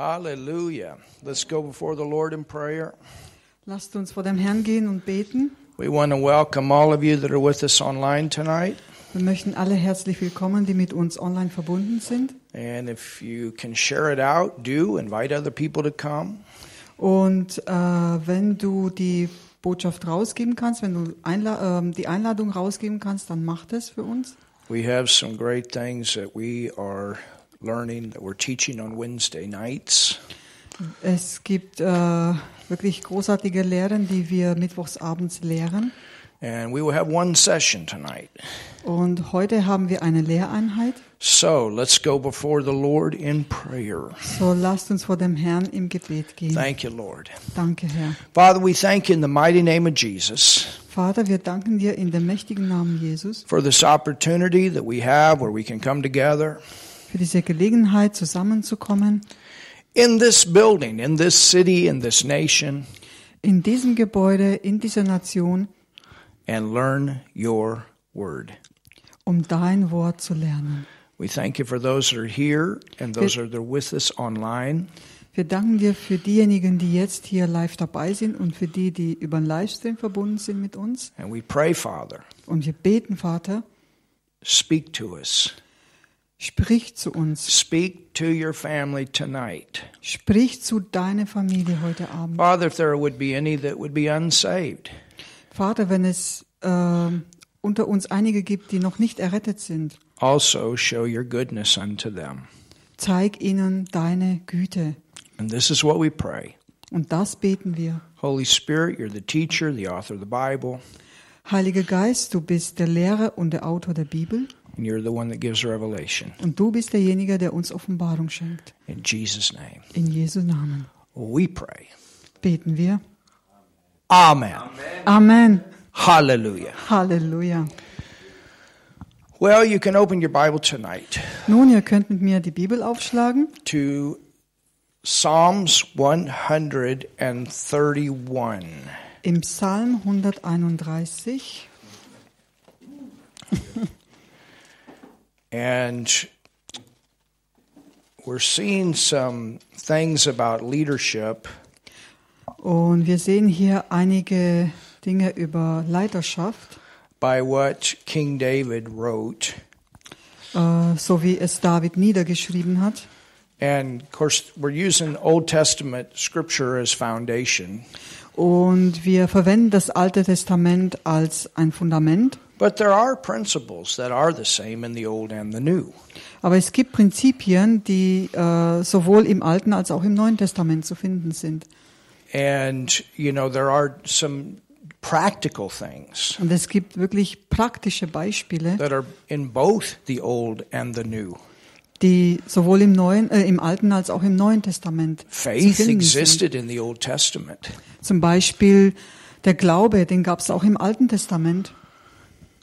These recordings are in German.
Hallelujah. Let's go before the Lord in prayer. Lasst uns vor dem Herrn gehen und beten. We want to welcome all of you that are with us online tonight. Wir möchten alle herzlich willkommen, die mit uns online verbunden sind. And if you can share it out, do invite other people to come. Und äh, wenn du die Botschaft rausgeben kannst, wenn du Einla ähm, die Einladung rausgeben kannst, dann mach das für uns. We have some great things that we are learning that we're teaching on Wednesday nights. Es gibt äh, wirklich großartige Lehren, die wir mittwochsabends lehren. And we will have one session tonight. Und heute haben wir eine Lehreinheit. So let's go before the Lord in prayer. So lasst uns vor dem Herrn im Gebet gehen. Thank you, Lord. Danke, Herr. Father, we thank you in the mighty name of Jesus Vater, wir danken dir in dem mächtigen Namen Jesus for this opportunity that we have where we can come together für diese Gelegenheit, zusammenzukommen in this building, in this city, in this nation, in diesem Gebäude, in dieser Nation, and learn your word. um dein Wort zu lernen. We thank you for those that are here and those that are with us online. Wir danken dir für diejenigen, die jetzt hier live dabei sind und für die, die über den Livestream verbunden sind mit uns. And we pray, Father, Und wir beten, Vater, speak to us. Sprich zu uns, Speak to your family tonight. sprich zu deiner Familie heute Abend. Father, if there would be any that would be unsaved, Vater, wenn es äh, unter uns einige gibt, die noch nicht errettet sind, also show your goodness unto them. zeig ihnen deine Güte. And this is what we pray. Und das beten wir. Holy Spirit, you're the teacher, the author of the Bible, Heiliger Geist, du bist der Lehrer und der Autor der Bibel and you're the one that gives revelation. und du bist derjenige, der uns Offenbarung schenkt. In Jesus' name, In Jesu Namen we pray. beten wir. Amen. Amen. Hallelujah. Halleluja. Well, you can open your Bible tonight Nun, ihr könnt mit mir die Bibel aufschlagen to Psalms 131. im Psalm 131. And we're seeing some things about leadership Und wir sehen hier einige Dinge über Leiterschaft, by what King David wrote. äh, so wie es David niedergeschrieben hat. And of course, we're using Old Testament scripture as foundation. Und wir verwenden das Alte Testament als ein Fundament. But there are principles that are the same in the Old and the New. Aber es gibt Prinzipien, die äh, sowohl im Alten als auch im Neuen Testament zu finden sind. And, you know, there are some practical things Und es gibt wirklich praktische Beispiele, that are in both the Old and the New. die sowohl im Neuen, äh, im Alten als auch im Neuen Testament zu Faith finden sind. existed in the Old Testament. Zum Beispiel der Glaube, den gab es auch im Alten Testament.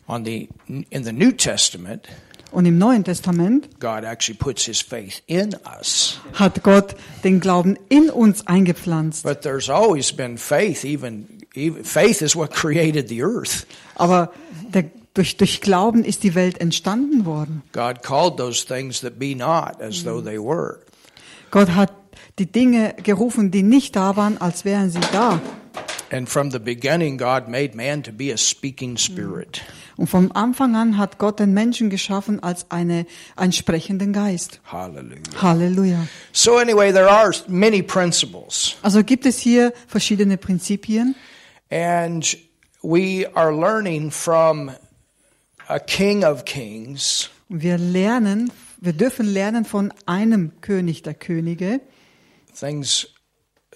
On the in the New Testament, Und im Neuen Testament God actually puts his faith in us. hat Gott den Glauben in uns eingepflanzt. But there's always been faith even even faith is what created the earth. Aber der, durch, durch Glauben ist die Welt entstanden worden. God called those things that be not as though they were. Gott hat die Dinge gerufen, die nicht da waren, als wären sie da. And from the beginning God made man to be a speaking spirit. Und vom Anfang an hat Gott den Menschen geschaffen als eine, einen sprechenden Geist. Hallelujah. Halleluja. So anyway, there are many principles. Also gibt es hier verschiedene Prinzipien And we are learning from a king of kings wir lernen, wir dürfen lernen von einem König der Könige, things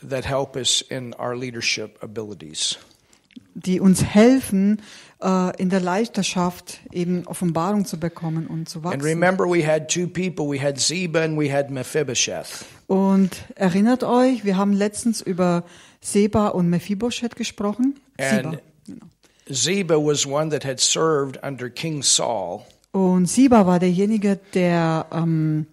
that help us in our leadership abilities. die uns helfen, äh, in der Leiterschaft eben Offenbarung zu bekommen und zu And wachsen. remember, we had two people. We had Ziba and we had Mephibosheth. Und erinnert euch, wir haben letztens über Seba und Mephibosheth gesprochen. And Siba. Ziba was one that had served under King Saul. Und Siba war derjenige, der ähm,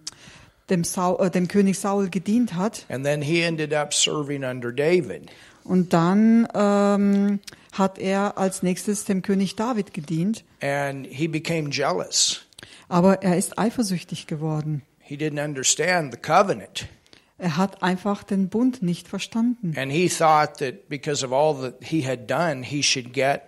dem, Saul, äh, dem König Saul gedient hat. And then he ended up serving under David. Und dann ähm, hat er als nächstes dem König David gedient. And he became jealous. Aber er ist eifersüchtig geworden. He didn't understand the covenant. Er hat einfach den Bund nicht verstanden. And he thought that because of all that he had done, he should get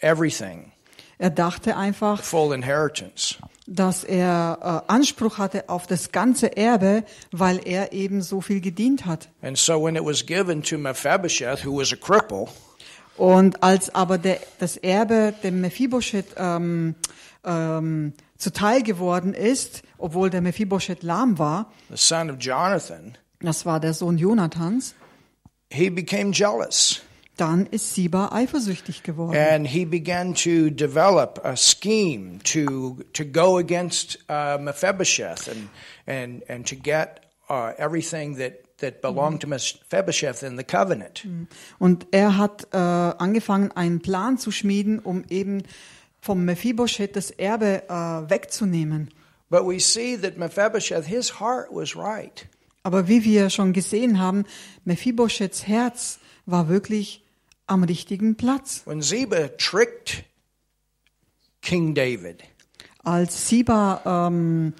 everything, Er dachte einfach, full inheritance. Dass er äh, Anspruch hatte auf das ganze Erbe, weil er eben so viel gedient hat. And so when it was given to Mephibosheth, who was a cripple, Und als aber der, das Erbe dem Mephibosheth ähm, ähm, zuteil geworden ist, obwohl der Mephibosheth lahm war, the son of Jonathan, das war der Sohn Jonathans, he became jealous. Dann ist Siba eifersüchtig geworden. And he began to develop a scheme to to go against uh, Mephibosheth and and and to get uh, everything that that belonged to Mephibosheth in the covenant. Und er hat äh, angefangen, einen Plan zu schmieden, um eben vom Mephibosheth das Erbe äh, wegzunehmen. But we see that Mephibosheth, his heart was right. Aber wie wir schon gesehen haben, Mephibosheths Herz war wirklich am richtigen Platz. When Ziba tricked King David, Als Siba ähm,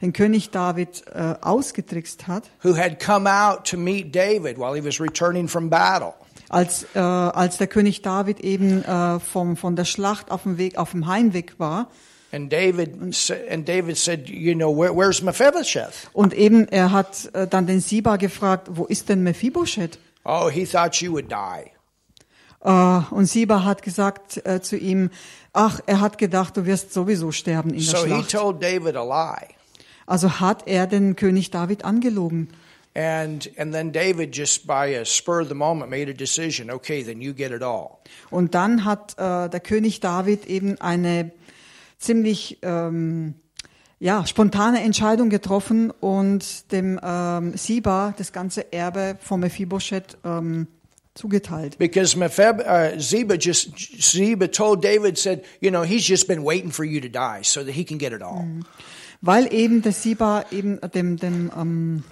den König David äh, ausgetrickst hat, who had come out to meet David while he was returning from battle, als, äh, als der König David eben äh, vom, von der Schlacht auf dem Weg, auf dem Heimweg war, and David and David said, "You know, where, where's Mephibosheth?" und eben er hat äh, dann den Siba gefragt, wo ist denn Mephibosheth? Oh, he thought you would die. Äh, und Siba hat gesagt äh, zu ihm, ach, er hat gedacht, du wirst sowieso sterben in der So he Schlacht. told David a lie. Also hat er den König David angelogen. And and then David just by a spur of the moment made a decision. Okay, then you get it all. Und dann hat äh, der König David eben eine ziemlich ähm, ja, spontane Entscheidung getroffen und dem ähm, Siba das ganze Erbe von Mephibosheth ähm, zugeteilt. Because Mephib, uh, Ziba just Ziba told David said, you know, he's just been waiting for you to die so that he can get it all. Weil eben der Siba eben dem, dem, ähm,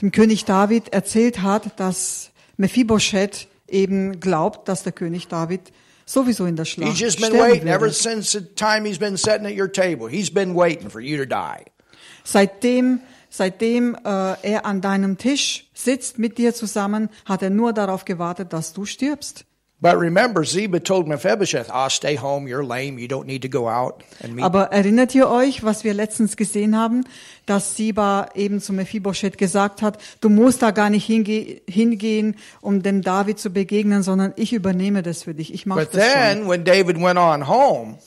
dem König David erzählt hat, dass Mephibosheth eben glaubt, dass der König David sowieso in der Schlacht He's just been sterben waiting ever würde. since the time he's been sitting at your table. He's been waiting for you to die. Seitdem, seitdem äh, er an deinem Tisch sitzt mit dir zusammen, hat er nur darauf gewartet, dass du stirbst. But remember, Ziba told Mephibosheth, "Ah, stay home. You're lame. You don't need to go out and meet." Aber erinnert ihr euch, was wir letztens gesehen haben, dass Siba eben zu Mephibosheth gesagt hat, du musst da gar nicht hinge hingehen, um dem David zu begegnen, sondern ich übernehme das für dich. Ich mache But das schon. then, when David went on home,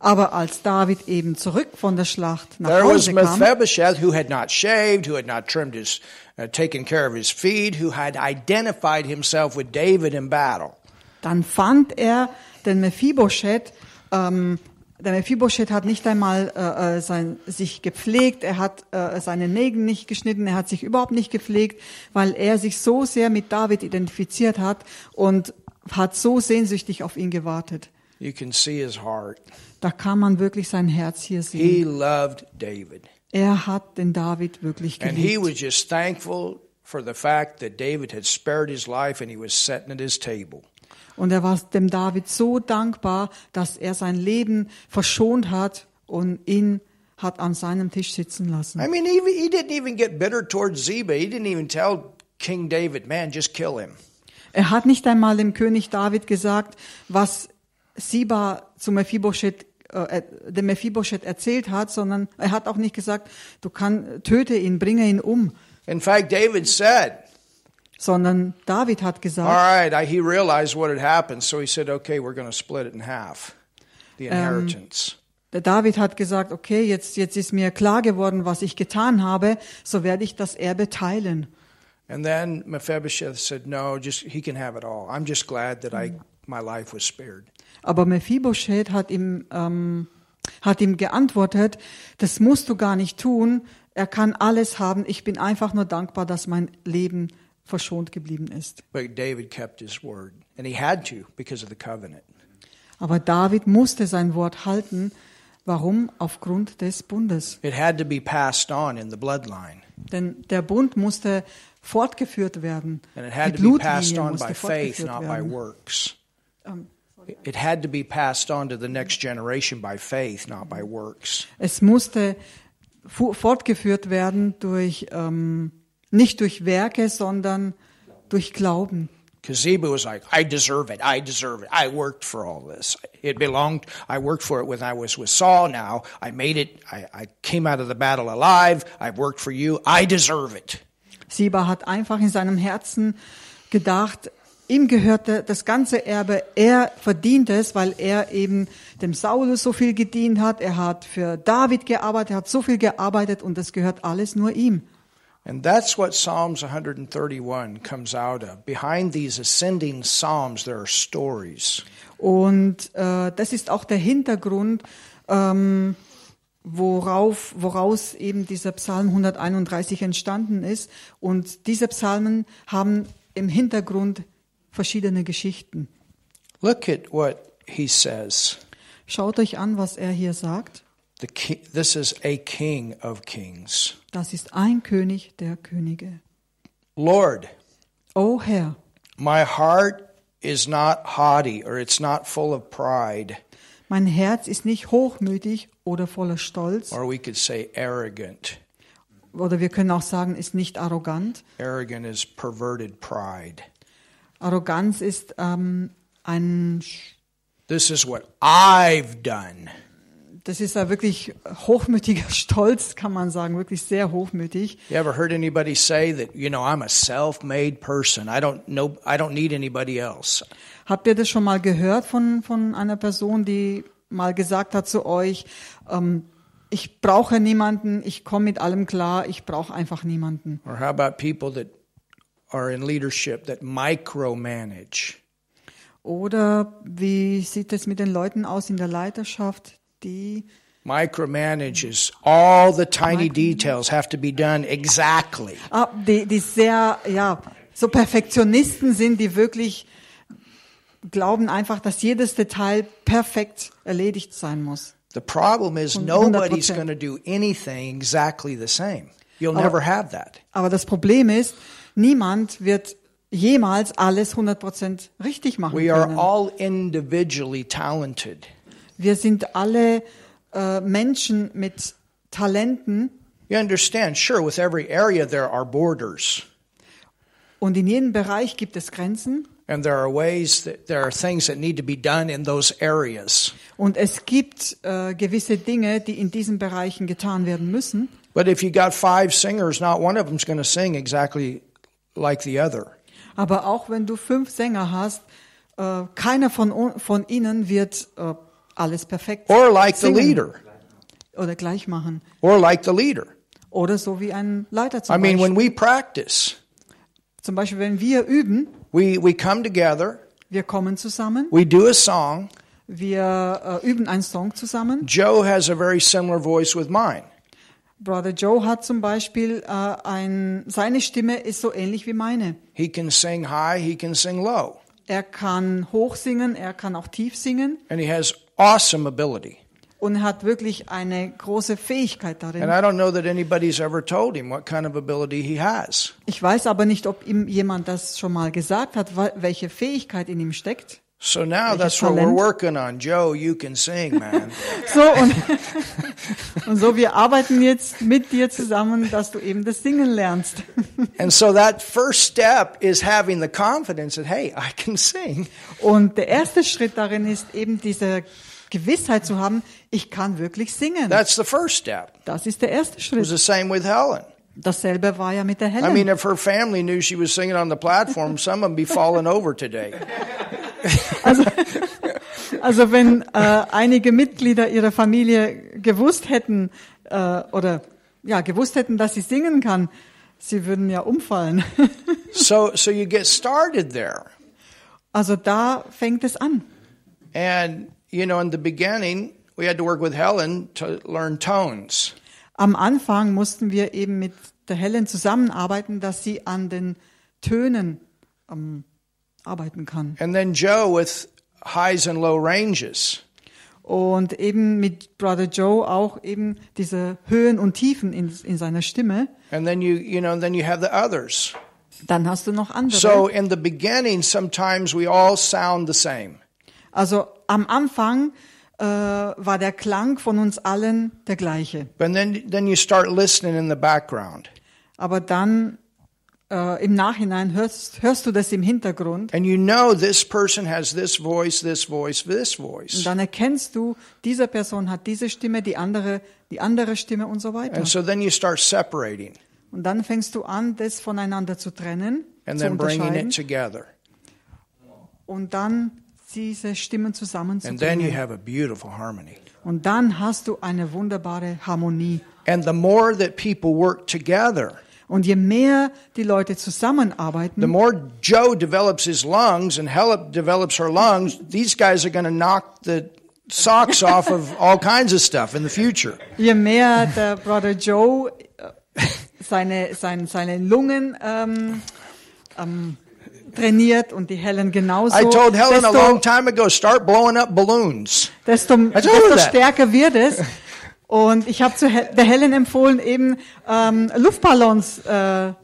Aber als David eben zurück von der Schlacht nach there was Hause kam, Mephibosheth who had not shaved, who had not trimmed his, uh, taken care of his feet, who had identified himself with David in battle. dann fand er den Mephibosheth, ähm, der Mephibosheth hat nicht einmal äh, äh, sein, sich gepflegt, er hat äh, seine Nägel nicht geschnitten, er hat sich überhaupt nicht gepflegt, weil er sich so sehr mit David identifiziert hat und hat so sehnsüchtig auf ihn gewartet. You can see his heart. Da kann man wirklich sein Herz hier sehen. He loved David. Er hat den David wirklich And he geliebt. was just thankful for the fact that David had spared his life and he was sitting at his table. Und er war dem David so dankbar, dass er sein Leben verschont hat und ihn hat an seinem Tisch sitzen lassen. I mean, he, he didn't even get bitter towards Ziba. He didn't even tell King David, man, just kill him. Er hat nicht einmal dem König David gesagt, was Siba zu Mephibosheth, äh, dem Mephibosheth erzählt hat, sondern er hat auch nicht gesagt, du kann, töte ihn, bringe ihn um, In fact, David said, sondern David hat all gesagt, right, I, he realized what had happened, so he said, okay, we're going to split it in half, the inheritance. der David hat gesagt, okay, jetzt, jetzt ist mir klar geworden, was ich getan habe, so werde ich das Erbe teilen. And then Mephibosheth said, no, just he can have it all. I'm just glad that I my life was spared. Aber Mephibosheth hat ihm, ähm, hat ihm geantwortet, das musst du gar nicht tun, er kann alles haben, ich bin einfach nur dankbar, dass mein Leben verschont geblieben ist. But David kept his word, and he had to because of the covenant. Aber David musste sein Wort halten. Warum? Aufgrund des Bundes. It had to be passed on in the bloodline, Denn der Bund musste fortgeführt werden. and it Die had to be passed on musste by faith, fortgeführt not by werden. works. Ähm, It had to be passed on to the next generation by faith, not by works. Es musste fortgeführt werden durch, ähm, Nicht durch Werke, sondern durch Glauben. Because Ziba was like, I deserve it. I deserve it. I worked for all this. It belonged, I worked for it when I was with Saul. Now I made it. I, I came out of the battle alive. I worked for you. I deserve it. Siba hat einfach in seinem Herzen gedacht, ihm gehörte das ganze Erbe, er verdient es, weil er eben dem Saulus so viel gedient hat, er hat für David gearbeitet, er hat so viel gearbeitet und das gehört alles nur ihm. And that's what Psalms 131 comes out of. Behind these ascending Psalms, there are stories. Und äh, das ist auch der Hintergrund, ähm, worauf, woraus eben dieser Psalm 131 entstanden ist. Und diese Psalmen haben im Hintergrund verschiedene Geschichten. Look at what he says. Schaut euch an, was er hier sagt. The ki- this is a king of kings. Das ist ein König der Könige. Lord, O Herr, my heart is not haughty or it's not full of pride, mein Herz ist nicht hochmütig oder voller Stolz. or we could say arrogant. Oder wir können auch sagen, ist nicht arrogant. Arrogant is perverted pride. Arroganz ist ähm, ein, This is what I've done. das ist ja wirklich hochmütiger Stolz, kann man sagen, wirklich sehr hochmütig. You ever heard anybody say that, you know, I'm a self-made person. I don't know I don't need anybody else. Habt ihr das schon mal gehört von, von einer Person, die mal gesagt hat zu euch, ähm, ich brauche niemanden, ich komme mit allem klar, ich brauche einfach niemanden. Or how about people that are in leadership that micromanage? Oder wie sieht es mit den Leuten aus in der Leiterschaft, die Micromanage is all the tiny details have to be done exactly. Ah, die, die sehr, ja, so Perfektionisten sind, die wirklich glauben einfach, dass jedes Detail perfekt erledigt sein muss. The problem is 100%. nobody's going to do anything exactly the same. You'll never have that. Aber das Problem ist, niemand wird jemals alles 100% richtig machen We are können. all individually talented. Wir sind alle äh, Menschen mit Talenten You understand, sure, with every area there are borders. und in jedem Bereich gibt es Grenzen And there are ways that there are things that need to be done in those areas. und es gibt äh, gewisse Dinge, die in diesen Bereichen getan werden müssen. But if you got five singers, not one of them's going to sing exactly like the other. Aber auch wenn du fünf Sänger hast, äh, keiner von, von ihnen wird äh, alles perfekt Or like the singen leader. oder gleich machen. Or like the leader. Oder so wie ein Leiter zum I mean, when Beispiel. we practice, Zum Beispiel, wenn wir üben, we, we come together, wir kommen zusammen, we do a song. wir äh, üben einen Song zusammen. Joe has a very similar voice with mine. Brother Joe hat zum Beispiel äh, ein, seine Stimme ist so ähnlich wie meine. He can sing high, he can sing low, Er kann hoch singen, er kann auch tief singen and he has awesome ability. und er hat wirklich eine große Fähigkeit And darin. I don't know that anybody's ever told him what kind of ability he has. Ich weiß aber nicht, ob ihm jemand das schon mal gesagt hat, welche Fähigkeit in ihm steckt. So now that's what we're Talent? working on. Joe, you can sing, man. So und, und so wir arbeiten jetzt mit dir zusammen, dass du eben das Singen lernst. and so that first step is having the confidence that, hey, I can sing. Und der erste Schritt darin ist eben diese Gewissheit zu haben, ich kann wirklich singen. That's the first step. Das ist der erste It was Schritt. the same with Helen. Dasselbe war ja mit der I Helen. mean, if her family knew she was singing on the platform, some of them be falling over today. Also wenn äh, einige Mitglieder ihrer Familie gewusst hätten äh, oder ja gewusst hätten, dass sie singen kann, sie würden ja umfallen. So, so you get started there. Also da fängt es an. And, you know, in the beginning, we had to work with Helen to learn tones. Am Anfang mussten wir eben mit der Helen zusammenarbeiten, dass sie an den Tönen ähm, arbeiten kann. And then Joe with highs and low ranges. Und eben mit Brother Joe auch eben diese Höhen und Tiefen in, in seiner Stimme. And then you, you know, then you have the others. Dann hast du noch andere. So in the beginning, sometimes we all sound the same. Also am Anfang äh, war der Klang von uns allen der gleiche. But then, then you start listening in the background. Aber dann äh, im Nachhinein hörst, hörst du das im Hintergrund And you know this person has this voice, this voice, this und dann erkennst du, diese Person hat diese Stimme, die andere, die andere Stimme und so weiter. And so then you start separating Und dann fängst du an, das voneinander zu trennen, and zu then bringing unterscheiden it together. und dann diese Stimmen zusammenzubringen. Und dann hast du eine wunderbare Harmonie. And the more that people work together, Und je mehr die Leute the zusammenarbeiten, more Joe develops his lungs and Hella develops her lungs, these guys are going to knock the socks off of all kinds of stuff in the future. je mehr der Brother Joe äh, seine, seine, seine Lungen ähm, ähm, trainiert und die Helen genauso, I told Helen a long desto, time ago, start blowing up balloons. desto, desto stärker wird es. Und ich habe zu Hel- der Helen empfohlen, eben ähm, Luftballons äh,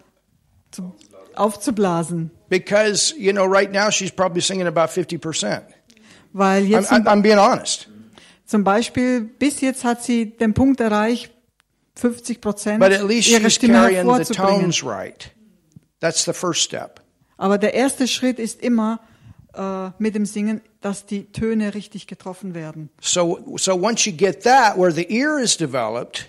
zu, aufzublasen. Because, you know, right now she's probably singing about 50%. Weil I'm, jetzt I'm, zum, I'm being honest. zum Beispiel, bis jetzt hat sie den Punkt erreicht, 50 Prozent But at least ihre she's Stimme carrying the hervorzubringen. tones right. That's the first step. Aber der erste Schritt ist immer äh, mit dem Singen, dass die Töne richtig getroffen werden. So, so once you get that, where the ear is developed,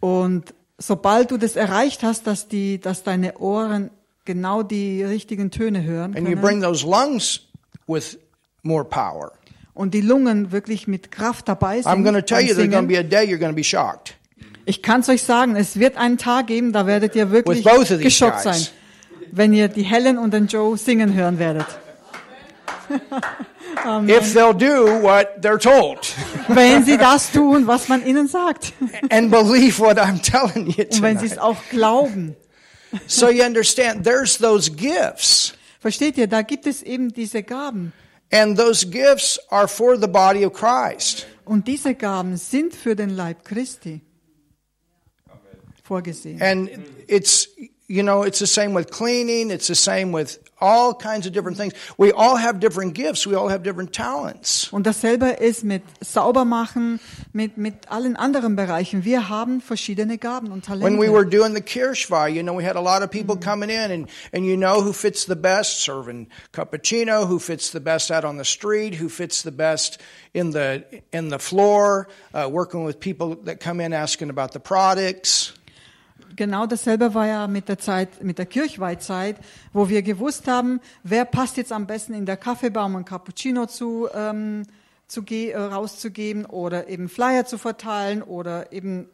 Und sobald du das erreicht hast, dass die, dass deine Ohren genau die richtigen Töne hören and you bring können those lungs with more power, und die Lungen wirklich mit Kraft dabei sind, I'm going to tell beim you there's going to be a day you're going to be shocked. ich kann es euch sagen, es wird einen Tag geben, da werdet ihr wirklich With both of these geschockt guys. sein, wenn ihr die Helen und den Joe singen hören werdet. If they'll do what they're told Wenn sie das tun, was man ihnen sagt. and believe what I'm telling you Und wenn sie es tonight. auch glauben. So you understand, there's those gifts. Versteht ihr, da gibt es eben diese Gaben. And those gifts are for the body of Christ. Und diese Gaben sind für den Leib Christi vorgesehen. And it's, you know, it's the same with cleaning. It's the same with all kinds of different things. We all have different gifts. We all have different talents. Und dasselbe ist mit Saubermachen, mit, mit allen anderen Bereichen. Wir haben verschiedene Gaben und Talente. When we were doing the Kirschweih, you know, we had a lot of people coming in and, and you know who fits the best serving cappuccino, who fits the best out on the street, who fits the best in the, in the floor, uh, working with people that come in asking about the products. Genau dasselbe war ja mit der Zeit, mit der Kirchweihzeit, wo wir gewusst haben, wer passt jetzt am besten in der Kaffeebar, um ein Cappuccino zu, ähm, zu ge äh, rauszugeben oder eben Flyer zu verteilen oder eben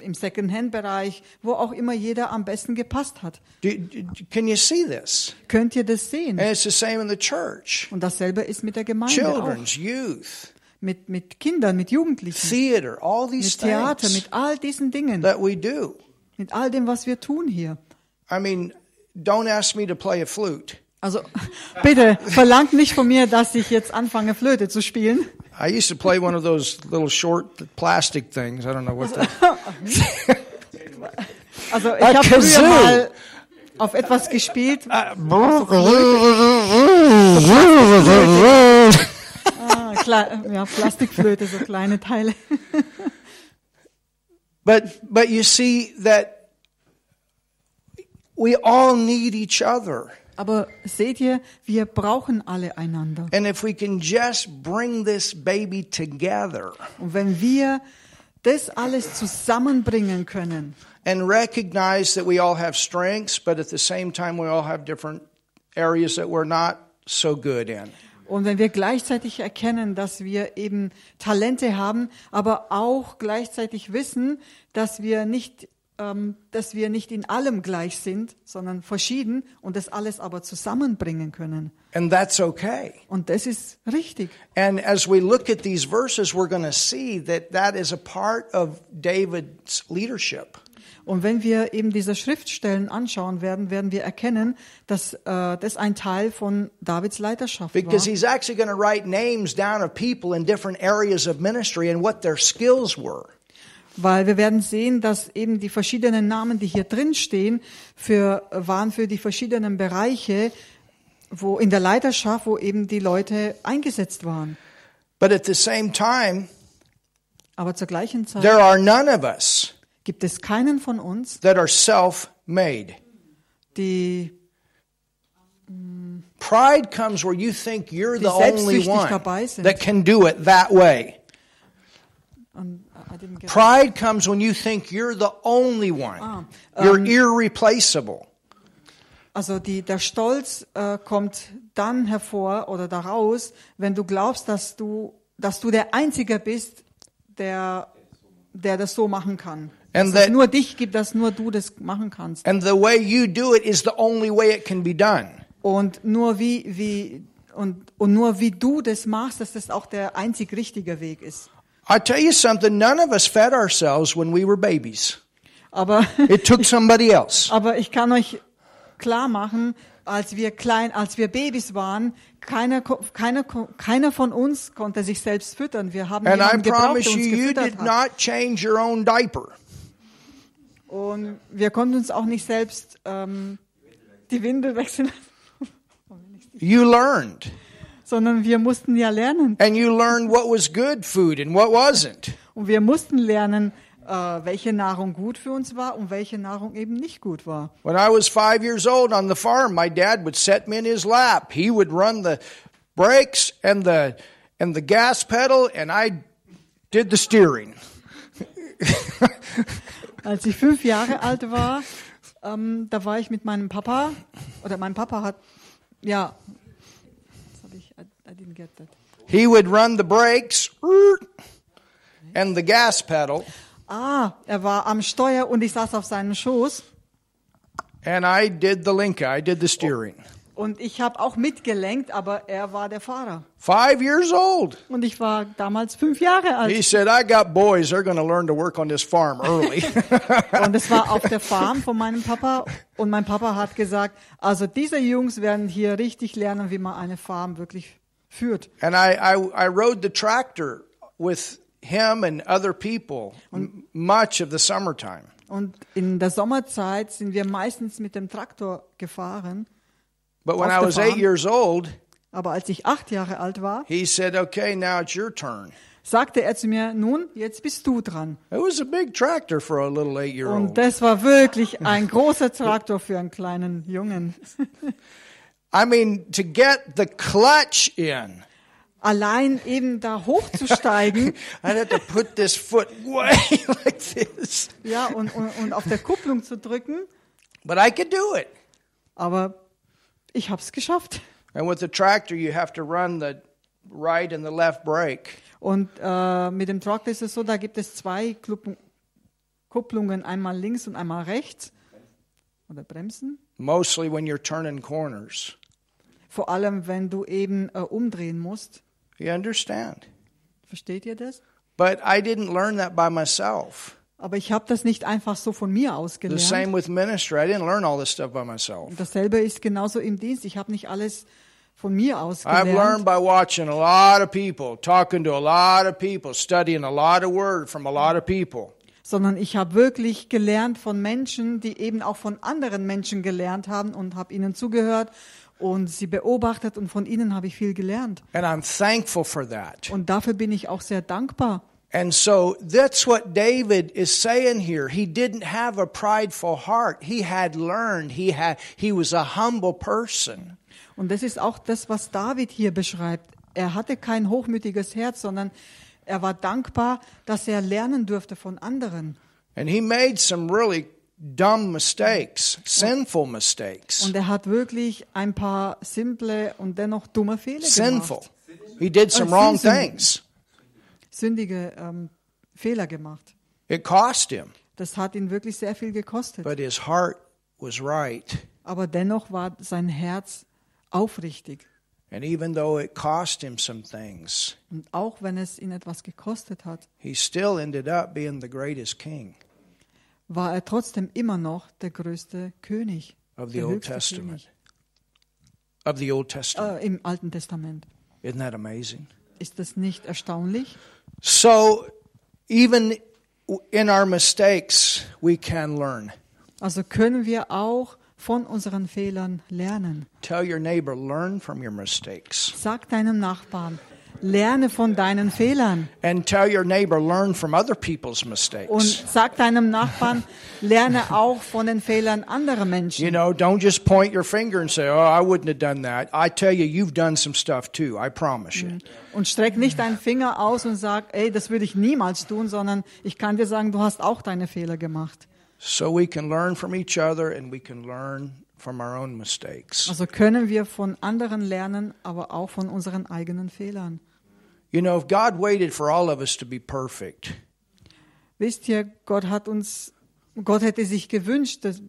im Second-Hand-Bereich, wo auch immer jeder am besten gepasst hat. Do, do, can you see this? Könnt ihr das sehen? And it's the same in the church. Und dasselbe ist mit der Gemeinde auch. Children's, youth, Mit, mit Kindern, mit Jugendlichen, theater, all these mit Theater, things mit all diesen Dingen, that we do. Mit all dem, was wir tun hier. I mean, don't ask me to play a flute. Also bitte verlangt nicht von mir, dass ich jetzt anfange, Flöte zu spielen. I used to play one of those little short plastic things. I don't know what that. Also ich habe früher mal auf etwas gespielt. Ah, klar, ja, Plastikflöte, so kleine Teile. But but you see that we all need each other. Aber seht ihr, wir brauchen alle einander. And if we can just bring this baby together Und wenn wir das alles zusammenbringen können and recognize that we all have strengths, but at the same time we all have different areas that we're not so good in. Und wenn wir gleichzeitig erkennen, dass wir eben Talente haben, aber auch gleichzeitig wissen, dass wir nicht ähm, dass wir nicht in allem gleich sind, sondern verschieden und das alles aber zusammenbringen können. And that's okay. Und das ist richtig. And as we look at these verses, we're going to see that that is a part of David's leadership. Und wenn wir eben diese Schriftstellen anschauen werden, werden wir erkennen, dass äh, das ein Teil von Davids Leiterschaft Because war. he's actually going to write names down of people in different areas of ministry and what their skills were. Weil wir werden sehen, dass eben die verschiedenen Namen, die hier drin stehen, für, waren für die verschiedenen Bereiche, wo in der Leiterschaft, wo eben die Leute eingesetzt waren. But at the same time, Aber zur gleichen Zeit there are none of us gibt es keinen von uns, that are self made. die, Pride comes where you think you're the only one that can do it that way. um, get Pride comes when you think you're the only one. Ah, you're ähm, irreplaceable. Also die, der Stolz äh, kommt dann hervor oder daraus, wenn du glaubst, dass du, dass du der Einzige bist, der, der das so machen kann. And dass es that- nur dich gibt, dass nur du das machen kannst. And the way you do it is the only way it can be done. Und nur wie, wie, und, und nur wie du das machst, dass das auch der einzig richtige Weg ist. I tell you something, none of us fed ourselves when we were babies. Aber, It took somebody else. aber ich kann euch klar machen, als wir klein, als wir Babys waren, keiner, keiner, keiner von uns konnte sich selbst füttern. Wir haben And jemanden gebraucht, der uns gefüttert hat. not change your own diaper. Und wir konnten uns auch nicht selbst ähm, die Windel wechseln, You learned. sondern wir mussten ja lernen. And you learned what was good food and what wasn't. Und wir mussten lernen, äh, welche Nahrung gut für uns war und welche Nahrung eben nicht gut war. When I was five years old on the farm, my dad would set me in his lap. He would run the brakes and the and the gas pedal, and I did the steering. Als ich fünf Jahre alt war, ähm, da war ich mit meinem Papa, oder mein Papa hat, ja, das habe ich, I, I didn't get that. He would run the brakes and the gas pedal, Ah, er war am Steuer und ich saß auf seinem Schoß and I did the linka. I did the steering. Und ich habe auch mitgelenkt, aber er war der Fahrer. Five years old. Und ich war damals fünf Jahre alt. He said, "I got boys. They're going to learn to work on this farm early." Und es war auf der Farm von meinem Papa. Und mein Papa hat gesagt, also diese Jungs werden hier richtig lernen, wie man eine Farm wirklich führt. and I, I I rode the tractor with him and other people m- much of the summertime. Und in der Sommerzeit sind wir meistens mit dem Traktor gefahren. But when I was eight years old, Aber als ich acht Jahre alt war, he said, "Okay, now it's your turn." sagte er zu mir, nun, jetzt bist du dran. It was a big tractor for a little eight-year-old. Und das war wirklich ein großer Traktor für einen kleinen Jungen. I mean, to get the clutch in, Allein eben da hochzusteigen, I'd have to put this foot way like this. ja, und, und, und auf der Kupplung zu drücken. But I could do it. Aber ich habe es geschafft. And with the tractor, you have to run the right and the left brake. Und äh, mit dem Traktor ist es so, da gibt es zwei Kluppen, Kupplungen, einmal links und einmal rechts. Oder Bremsen. Mostly when you're turning corners. Vor allem, wenn du eben äh, umdrehen musst. You understand? Versteht ihr das? But I didn't learn that by myself. Aber ich habe das nicht einfach so von mir aus The gelernt. same with ministry. I didn't learn all this stuff by myself. Und dasselbe ist genauso im Dienst. Ich habe nicht alles von mir aus I've learned gelernt, by watching a lot of people, talking to a lot of people, studying a lot of word from a lot of people. sondern ich habe wirklich gelernt von Menschen, die eben auch von anderen Menschen gelernt haben und habe ihnen zugehört und sie beobachtet und von ihnen habe ich viel gelernt. And I'm thankful for that. Und dafür bin ich auch sehr dankbar. And so that's what David is saying here. He didn't have a prideful heart. He had learned. He had he was a humble person. Und das ist auch das, was David hier beschreibt. Er hatte kein hochmütiges Herz, sondern er war dankbar, dass er lernen durfte von anderen. And he made some really dumb mistakes, sinful mistakes. Und er hat wirklich ein paar simple und dennoch dumme Fehler Sinful. gemacht. He did some Uh, wrong things. Sündige ähm, Fehler gemacht. It cost him, Das hat ihn wirklich sehr viel gekostet. but his heart was right. Aber dennoch war sein Herz aufrichtig. And even though it cost him some things, Und auch wenn es ihn etwas gekostet hat, he still ended up being the greatest king war er trotzdem immer noch der größte König. of the Old Testament. König. Of the Old Testament. Äh, Im Alten Testament. Isn't that amazing? Ist das nicht erstaunlich? So, even in our mistakes, we can learn. Also können wir auch von unseren Fehlern lernen. Tell your neighbor, learn from your mistakes. Sag deinem Nachbarn, lerne von deinen Fehlern. And tell your neighbor, learn from other people's Und mistakes. sag deinem Nachbarn, lerne auch von den Fehlern anderer You Menschen. know, don't just point your finger and say, oh, I wouldn't have done that. I tell you, you've done some stuff too. I promise you. Und streck nicht deinen Finger aus und sag, ey, das würde ich niemals tun, sondern ich kann dir sagen, du hast auch deine Fehler gemacht. So we can learn from each other and we can learn from our own mistakes. Also können wir von anderen lernen, aber auch von unseren eigenen Fehlern. You know, if God waited for all of us to be perfect, Wisst ihr, Gott hat uns, Gott hätte sich gewünscht, dass,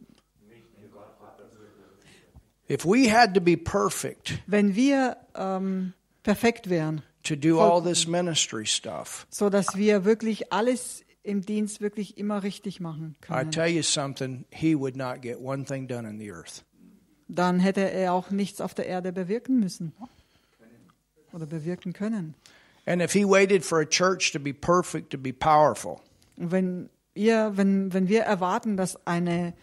if we had to be perfect wenn wir ähm, perfekt wären, to do all this ministry stuff, so dass wir wirklich alles im Dienst wirklich immer richtig machen I können, tell you something, He would not get one thing done in the earth. dann hätte er auch nichts auf der Erde bewirken müssen oder bewirken können. And if He waited for a church to be perfect, to be powerful, wenn ihr, wenn, wenn wir erwarten, dass eine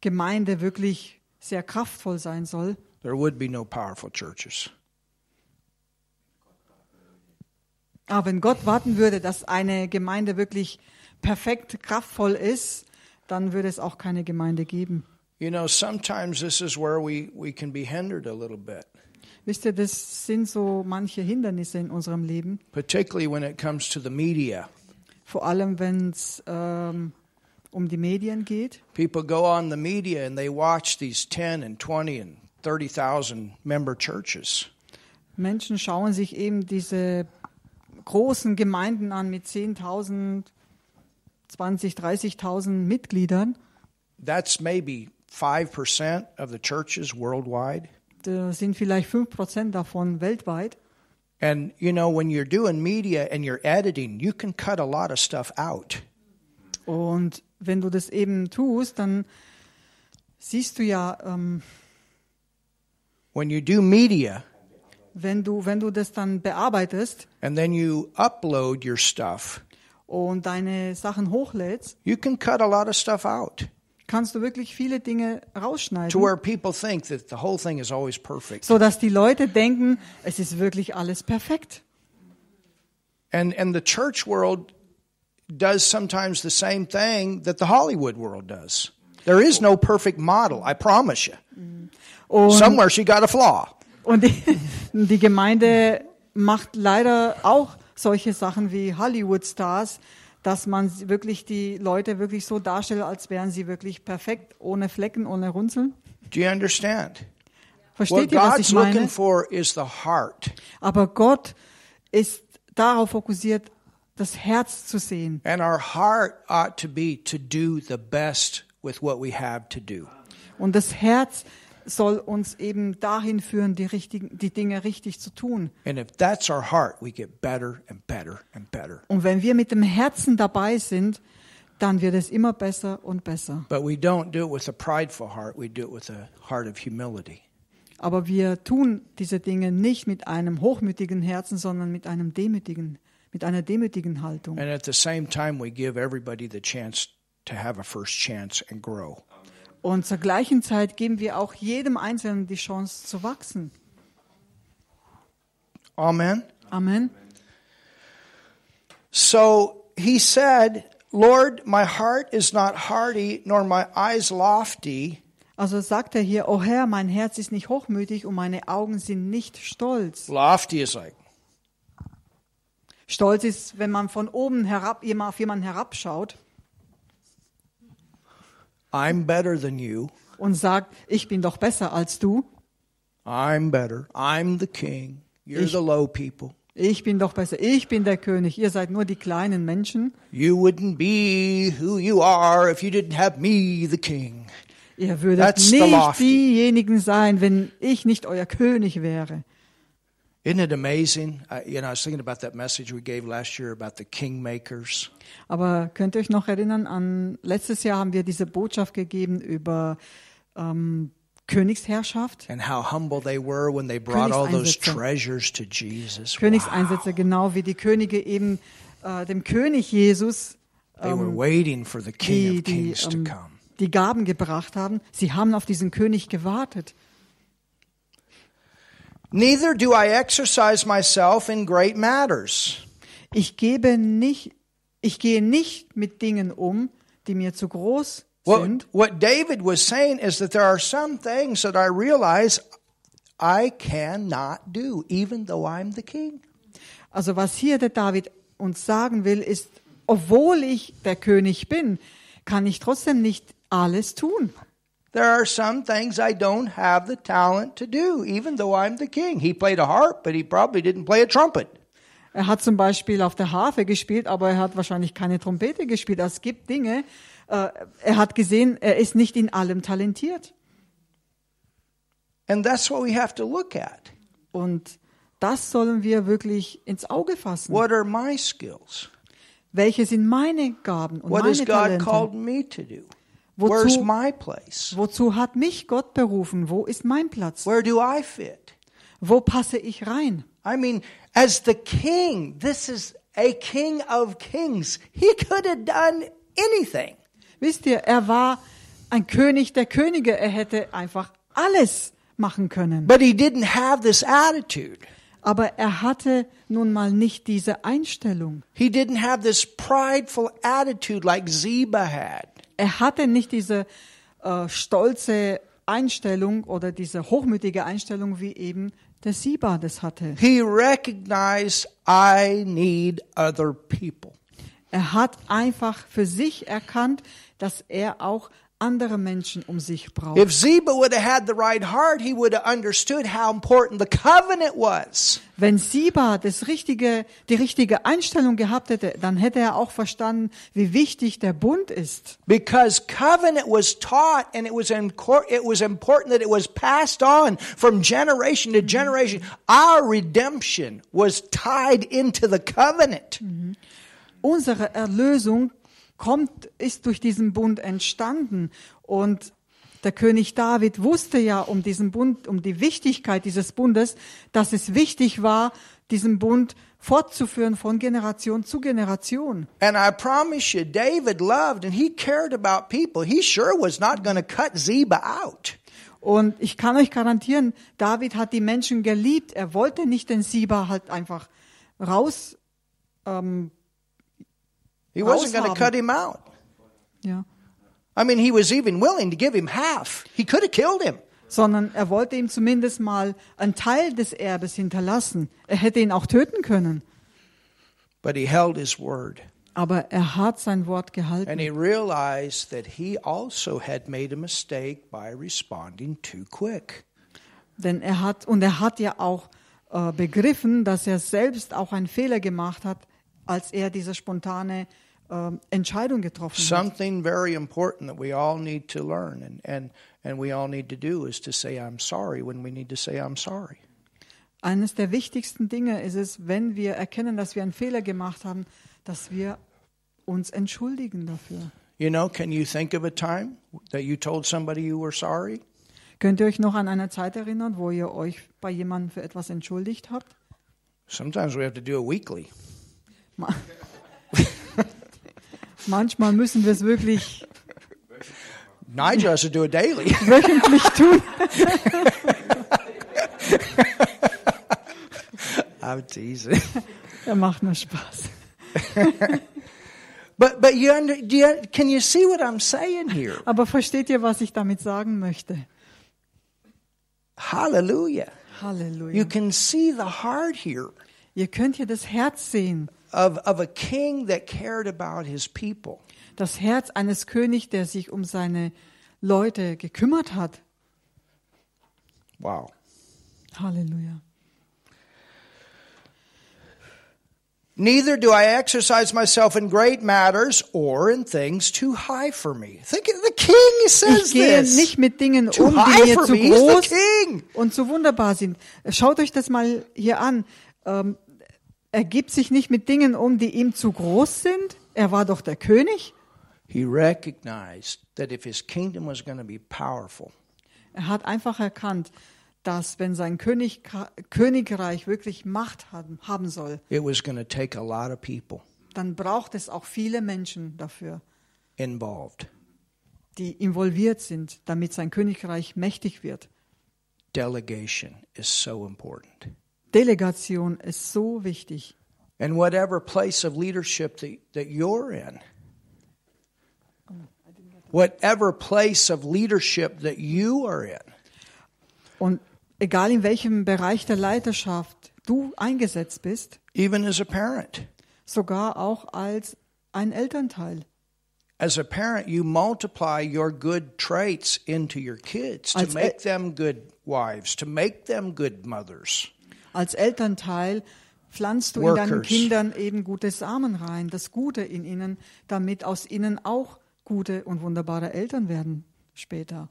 Gemeinde wirklich sehr kraftvoll sein soll, there would be no powerful churches. aber wenn Gott warten würde, dass eine Gemeinde wirklich perfekt kraftvoll ist, dann würde es auch keine Gemeinde geben. You know, sometimes this is where we, we can be hindered a little bit, Wisst ihr, das sind so manche Hindernisse in unserem Leben, particularly when it comes to the media. vor allem wenn es ähm, um die Medien geht. People go on the media and they watch these 10 and 20 and 30,000 member churches. Menschen schauen sich eben diese großen Gemeinden an mit 10.000, 20, 30.000 Mitgliedern. That's maybe 5% of the churches worldwide. Da sind vielleicht 5% davon weltweit. And you know, when you're doing media and you're editing, you can cut a lot of stuff out. Und wenn du das eben tust, dann siehst du ja, ähm, When you do media wenn du, wenn du das dann bearbeitest and then you upload your stuff, und deine Sachen hochlädst, you can cut a lot of stuff out kannst du wirklich viele Dinge to rausschneiden, where people think that the whole thing is always perfect. so dass die Leute denken, es ist wirklich alles perfekt. And and the church world does sometimes the same thing that the Hollywood world does. There is no perfect model, I promise you. Und, Somewhere she got a flaw. und die, die Gemeinde macht leider auch solche Sachen wie Hollywood-Stars, dass man wirklich die Leute wirklich so darstellt, als wären sie wirklich perfekt, ohne Flecken, ohne Runzeln. Do you understand? What Versteht ihr, was God's ich meine? looking for is the heart. Aber Gott ist darauf fokussiert, das Herz zu sehen. And our heart ought to be to do the best with what we have to do. Und das Herz soll uns eben dahin führen, die, richtigen, die Dinge richtig zu tun. And if that's our heart, we get better and better and better. Und wenn wir mit dem Herzen dabei sind, dann wird es immer besser und besser. But we don't do it with a prideful heart, we do it with a heart of humility. Aber wir tun diese Dinge nicht mit einem hochmütigen Herzen, sondern mit einem demütigen, mit einer demütigen Haltung. And at the same time, we give everybody the chance to have a first chance and grow. Und zur gleichen Zeit geben wir auch jedem Einzelnen die Chance zu wachsen. Amen. Amen. So he said, Lord, my heart is not hardy, nor my eyes lofty. Also sagt er hier, O Herr, mein Herz ist nicht hochmütig und meine Augen sind nicht stolz. Lofty is like, Stolz ist, wenn man von oben herab auf jemanden herabschaut I'm better than you. und sagt, ich bin doch besser als du. I'm better. I'm the king. You're Ich- the low people. Ich bin doch besser. Ich bin der König. Ihr seid nur die kleinen Menschen. You wouldn't be who you are if you didn't have me, the king. Ihr würdet That's nicht diejenigen sein, wenn ich nicht euer König wäre. Isn't it amazing? I, you know, I was thinking about that message we gave last year about the kingmakers. Aber könnt ihr euch noch erinnern an letztes Jahr haben wir diese Botschaft gegeben über ähm, Königsherrschaft, and how humble they were when they brought all those treasures to Jesus. Königseinsätze, genau wie die Könige eben äh, dem König Jesus They were waiting for the King die, of die, Kings to ähm, come. die Gaben gebracht haben. Sie haben auf diesen König gewartet. Neither do I exercise myself in great matters. Ich gebe nicht, ich gehe nicht mit Dingen um, die mir zu groß What, sind. what David was saying is that there are some things that I realize I cannot do, even though I'm the king. Also was hier der David uns sagen will, ist, obwohl ich der König bin, kann ich trotzdem nicht alles tun. There are some things I don't have the talent to do, even though I'm the king. He played a harp, but he probably didn't play a trumpet. Er hat zum Beispiel auf der Harfe gespielt, aber er hat wahrscheinlich keine Trompete gespielt. Es gibt Dinge, äh, er hat gesehen, er ist nicht in allem talentiert. And that's what we have to look at. Und das sollen wir wirklich ins Auge fassen. What are my skills? Welche sind meine Gaben und What has meine God called Talente? me to do? Wozu- Where's my place? Wozu hat mich Gott berufen? Wo ist mein Platz? Where do I fit? Wo passe ich rein? I mean, as the king, this is a king of kings. He could have done anything. Wisst ihr, er war ein König der Könige. Er hätte einfach alles machen können. But he didn't have this attitude. Aber er hatte nun mal nicht diese Einstellung. He didn't have this prideful attitude like Ziba had. Er hatte nicht diese äh, stolze Einstellung oder diese hochmütige Einstellung, wie eben der Siba das hatte. He recognized I need other people. Er hat einfach für sich erkannt, dass er auch andere Menschen um sich braucht. If Ziba would have had the right heart, he would have understood how important the covenant was. Wenn Siba das richtige, die richtige Einstellung gehabt hätte, dann hätte er auch verstanden, wie wichtig der Bund ist. Because covenant was taught and it was, it was important that it was passed on from generation to generation. Our redemption was tied into the covenant. Unsere Erlösung kommt, ist durch diesen Bund entstanden und der König David wusste ja um diesen Bund, um die Wichtigkeit dieses Bundes, dass es wichtig war, diesen Bund fortzuführen von Generation zu Generation. And I promise you, David loved and he cared about people. He sure was not going to cut Ziba out. Und ich kann euch garantieren, David hat die Menschen geliebt. Er wollte nicht den Siba halt einfach raus. Ähm, He wasn't going to cut him out. ja. I mean, he was even willing to give him half. He could have killed him. sondern er wollte ihm zumindest mal einen Teil des Erbes hinterlassen. Er hätte ihn auch töten können, But he held his word. aber er hat sein Wort And gehalten. he realized that he also had made a mistake by responding too quick. Denn er hat und er hat ja auch äh, begriffen, dass er selbst auch einen Fehler gemacht hat, als er diese spontane äh, Entscheidung getroffen hat. Something very important that we all need to learn and, and, and we all need to do is to say, I'm sorry when we need to say, I'm sorry. Eines der wichtigsten Dinge ist es, wenn wir erkennen, dass wir einen Fehler gemacht haben, dass wir uns entschuldigen dafür. You know, can you think of a time that you told somebody you were sorry? Könnt ihr euch noch an eine Zeit erinnern, wo ihr euch bei jemandem für etwas entschuldigt habt? Sometimes we have to do it weekly. Ma- Manchmal müssen wir es wirklich Nigel has to do it daily. wöchentlich tun. I'm teasing. Er macht nur Spaß. But but you under, do you, can you see what I'm saying here? Aber versteht ihr, was ich damit sagen möchte? Hallelujah. You Halleluja. can see the heart here Ihr könnt hier das Herz sehen. Of, of a king that cared about his people. Das Herz eines Königs, der sich um seine Leute gekümmert hat. Wow. Halleluja. Neither do I exercise myself in great matters or in things too high for me. Think of the king says Ich gehe this. nicht mit Dingen Too um, high die mir for zu groß king. und zu wunderbar sind. Schaut euch das mal hier an. Ähm, er gibt sich nicht mit Dingen um, die ihm zu groß sind. Er war doch der König. He recognized that if his kingdom was going to be powerful, Er hat einfach erkannt, dass wenn sein König, Königreich wirklich Macht haben, haben soll, it was going to take a lot of people dann braucht es auch viele Menschen dafür, involved. die involviert sind, damit sein Königreich mächtig wird. delegation is so important. Delegation ist so wichtig. And whatever place of leadership that, that you're in, whatever place of leadership that you are in, Und egal in welchem Bereich der Leiterschaft du eingesetzt bist, even as a parent, sogar auch als ein Elternteil. as a parent, you multiply your good traits into your kids to make them good wives, to make them good mothers. Als Elternteil pflanzt du in deinen. Kindern eben gute Samen rein, das Gute in ihnen, damit aus ihnen auch gute und wunderbare Eltern werden später.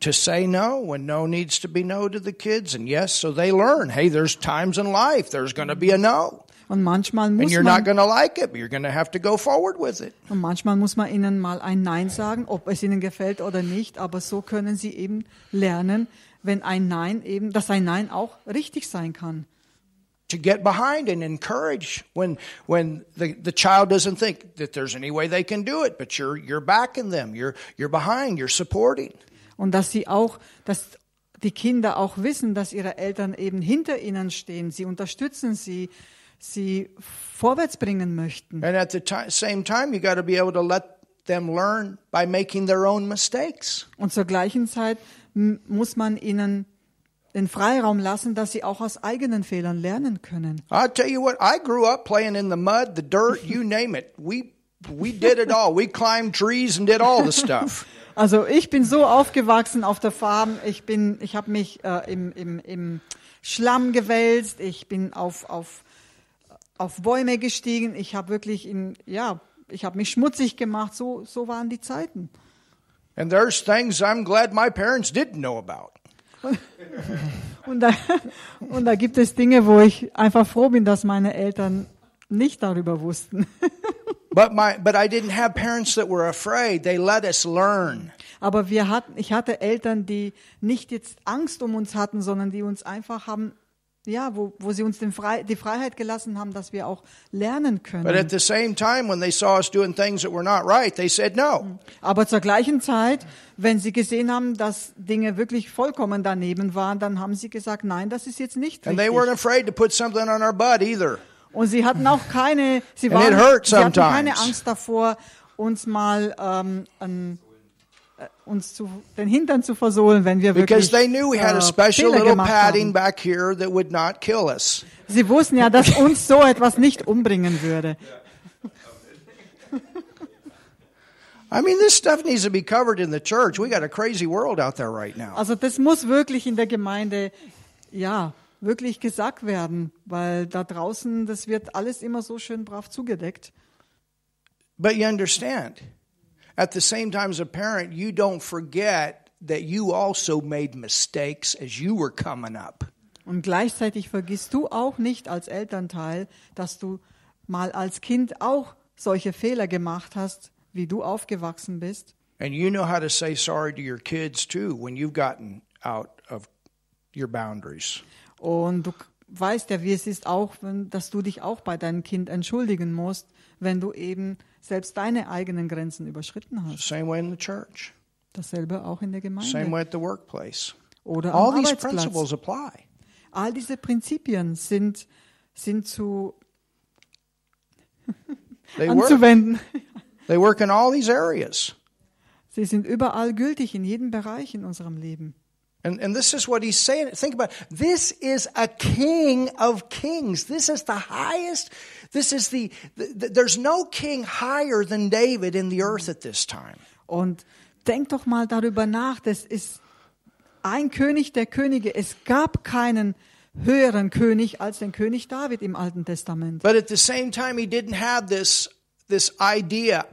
To say no when no needs to be no to the kids, and yes, so they learn. Hey, there's times in life there's going to be a no, Und manchmal and muss you're not man, going to like it, but you're going to have to go forward with it. und manchmal muss man ihnen mal ein Nein sagen, ob es ihnen gefällt oder nicht, aber so können sie eben lernen, wenn ein Nein eben, dass ein Nein auch richtig sein kann. To get behind and encourage when when the, the child doesn't think that there's any way they can do it, but you're you're backing them, you're you're behind, you're supporting. Und dass sie auch, dass die Kinder auch wissen, dass ihre Eltern eben hinter ihnen stehen, sie unterstützen sie, sie vorwärts bringen möchten. And at the same time, you got to be able to let them learn by making their own mistakes. Und zur gleichen Zeit muss man ihnen den Freiraum lassen, dass sie auch aus eigenen Fehlern lernen können. I'll tell you what, I grew up playing in the mud, the dirt, you name it. We we did it all. We climbed trees and did all the stuff. Also ich bin so aufgewachsen auf der Farm. Ich bin, ich habe mich äh, im, im, im Schlamm gewälzt. Ich bin auf auf auf Bäume gestiegen. Ich habe wirklich in ja, ich habe mich schmutzig gemacht. So so waren die Zeiten. And there's things I'm glad my parents didn't know about. Und da, und da gibt es Dinge, wo ich einfach froh bin, dass meine Eltern nicht darüber wussten. But my but I didn't have parents that were afraid. They let us learn. Aber wir hatten, ich hatte Eltern, die nicht jetzt Angst um uns hatten, sondern die uns einfach haben, ja, wo, wo sie uns den Frei, die Freiheit gelassen haben, dass wir auch lernen können. the same time, when they saw us doing things that were not right, they said no. Aber zur gleichen Zeit, wenn sie gesehen haben, dass Dinge wirklich vollkommen daneben waren, dann haben sie gesagt, nein, das ist jetzt nicht And they weren't richtig. afraid to put something on our butt either. Und sie hatten auch keine, sie, waren, sie hatten keine. Angst davor, uns mal ähm, äh, uns zu, den Hintern zu versohlen, wenn wir Because wirklich they knew we had a äh, special Fehler little gemacht padding haben. back here that would not kill us. Sie wussten ja, dass uns so etwas nicht umbringen würde. I mean, this stuff needs to be covered in the church. We got a crazy world out there right now. Also das muss wirklich in der Gemeinde, ja, wirklich gesagt werden, weil da draußen, das wird alles immer so schön brav zugedeckt. But you understand, at the same time, as a parent, you don't forget that you also made mistakes as you were coming up. Und gleichzeitig vergisst du auch nicht als Elternteil, dass du mal als Kind auch solche Fehler gemacht hast, wie du aufgewachsen bist. And you know how to say sorry to your kids too when you've gotten out of your boundaries. Und du weißt ja, wie es ist auch, wenn, dass du dich auch bei deinem Kind entschuldigen musst, wenn du eben selbst deine eigenen Grenzen überschritten hast. Same way in the church, Dasselbe auch in der same Gemeinde way at the workplace. oder All am these Arbeitsplatz. principles apply. All diese Prinzipien sind, sind zu They work. anzuwenden. They work in all these areas. Sie sind überall gültig in jedem Bereich in unserem Leben. And, and this is what he's saying. Think about it. This is a king of kings. This is the highest. This is the, the, the- there's no king higher than David in the earth at this time. Und denk doch mal darüber nach, das ist ein König der Könige. Es gab keinen höheren König als den König David im Alten Testament. But at the same time, he didn't have this, this idea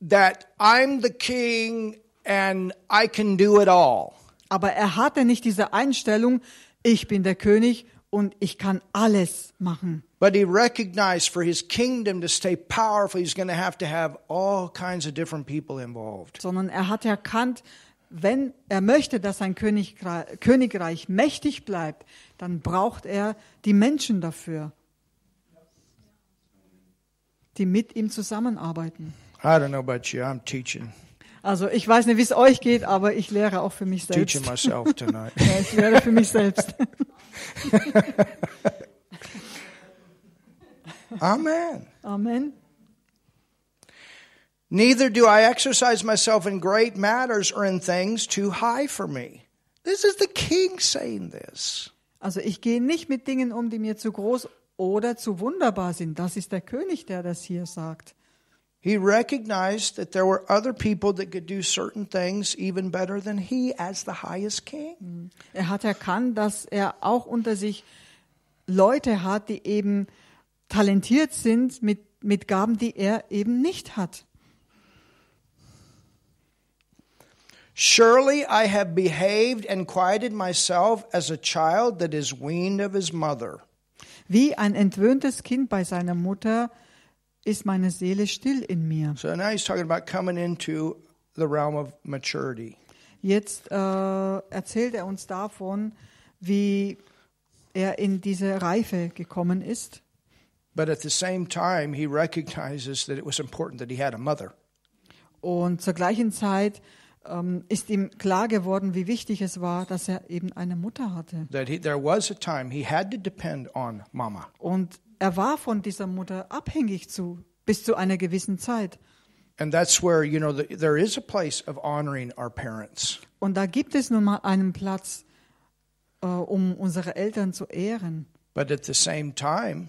that I'm the king and I can do it all. Aber er hatte nicht diese Einstellung, ich bin der König und ich kann alles machen. But he recognized for his kingdom to stay powerful, he's going to have to have all kinds of different people involved. Sondern er hat erkannt, wenn er möchte, dass sein Königreich, Königreich mächtig bleibt, dann braucht er die Menschen dafür, die mit ihm zusammenarbeiten. I don't know about you, I'm teaching. Also ich weiß nicht, wie es euch geht, aber ich lehre auch für mich selbst. Teaching myself tonight. Ja, ich lehre für mich selbst. Amen. Amen. Neither do I exercise myself in great matters or in things too high for me. This is the king saying this. Also ich gehe nicht mit Dingen um, die mir zu groß oder zu wunderbar sind. Das ist der König, der das hier sagt. He recognized that there were other people that could do certain things even better than he as the highest king. Er hat erkannt, dass er auch unter sich Leute hat, die eben talentiert sind mit, mit Gaben, die er eben nicht hat. Surely I have behaved and quieted myself as a child that is weaned of his mother. Wie ein entwöhntes Kind bei seiner Mutter ist meine Seele still in mir. So now he's talking about coming into the realm of maturity. Jetzt äh, erzählt er uns davon, wie er in diese Reife gekommen ist. But at the same time, he recognizes that it was important that he had a mother. Und zur gleichen Zeit ähm, ist ihm klar geworden, wie wichtig es war, dass er eben eine Mutter hatte. That he, there was a time he had to depend on mama. Und er war von dieser Mutter abhängig zu, bis zu einer gewissen Zeit. And that's where, you know, the, there is a place of honoring our parents. Und da gibt es nun mal einen Platz, äh, um unsere Eltern zu ehren. But at the same time,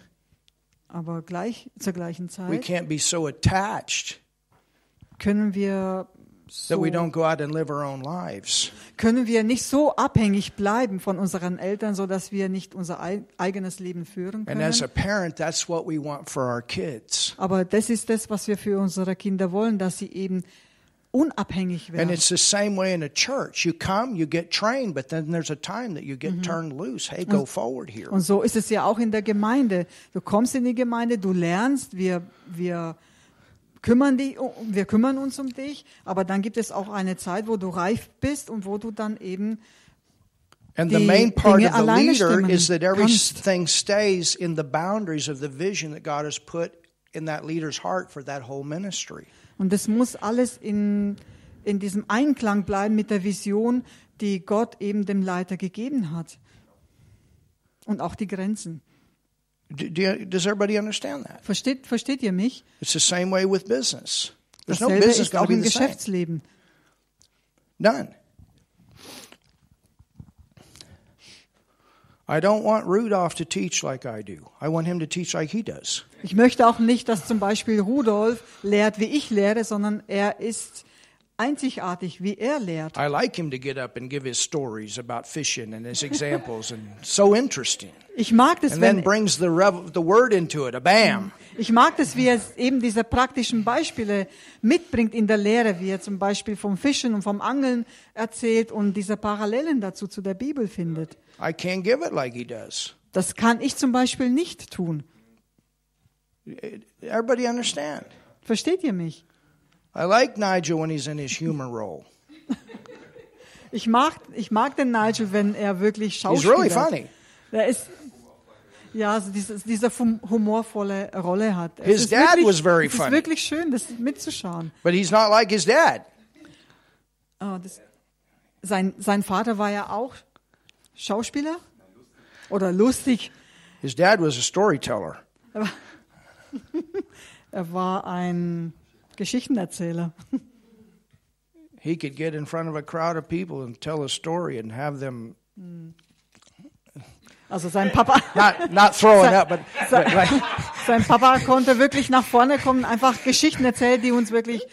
Aber gleich zur gleichen we Zeit can't be so attached können wir so, we don't go out and live our own lives. können wir nicht so abhängig bleiben von unseren Eltern, so dass wir nicht unser ei- eigenes Leben führen And as a können. parent, that's what we want for our kids. Aber das ist das, was wir für unsere Kinder wollen, dass sie eben unabhängig And werden. it's the same way in a church. You come, you get trained, but then there's a time that you get turned loose. Hey, go forward here. Und so ist es ja auch in der Gemeinde. Du kommst in die Gemeinde, du lernst, wir, wir kümmern die, wir kümmern uns um dich, aber dann gibt es auch eine Zeit, wo du reif bist und wo du dann eben And the main part Dinge of the leader is that everything stays in the boundaries of the vision that God has put in that leader's heart for that whole ministry. Und es muss alles in, in diesem Einklang bleiben mit der Vision, die Gott eben dem Leiter gegeben hat. Und auch die Grenzen. Do, do you, does everybody understand that? Versteht, versteht ihr mich? It's the same way with business. There's no Dasselbe business ist going auch to be im. Geschäftsleben. None. I don't want Rudolph to teach like I do. I want him to teach like he does. Ich möchte auch nicht, dass zum Beispiel Rudolf lehrt, wie ich lehre, sondern er ist einzigartig, wie er lehrt. I like him to get up and give his stories about fishing and his examples and so interesting. Ich mag das, And then wenn, brings the the word into it, a bam. ich mag das, wie er eben diese praktischen Beispiele mitbringt in der Lehre, wie er zum Beispiel vom Fischen und vom Angeln erzählt und diese Parallelen dazu zu der Bibel findet. I can't give it like he does. Das kann ich zum Beispiel nicht tun. Everybody understand? Versteht ihr mich? I like Nigel when he's in his humor role. Ich mag, ich mag den Nigel, wenn er wirklich He's Schauspieler really funny. Er ist, ja, also diese fum- humorvolle Rolle hat. Es His ist dad wirklich, was very es ist funny. wirklich schön, das mitzuschauen. But he's not like his dad. Oh, das, sein, sein Vater war ja auch Schauspieler oder lustig. His dad was a storyteller. Er war ein Geschichtenerzähler. He could get in front of a crowd of people and tell a story and have them Also sein Papa, not not throwing up, but, but like, sein Papa konnte wirklich nach vorne kommen, einfach Geschichten erzählen, die uns wirklich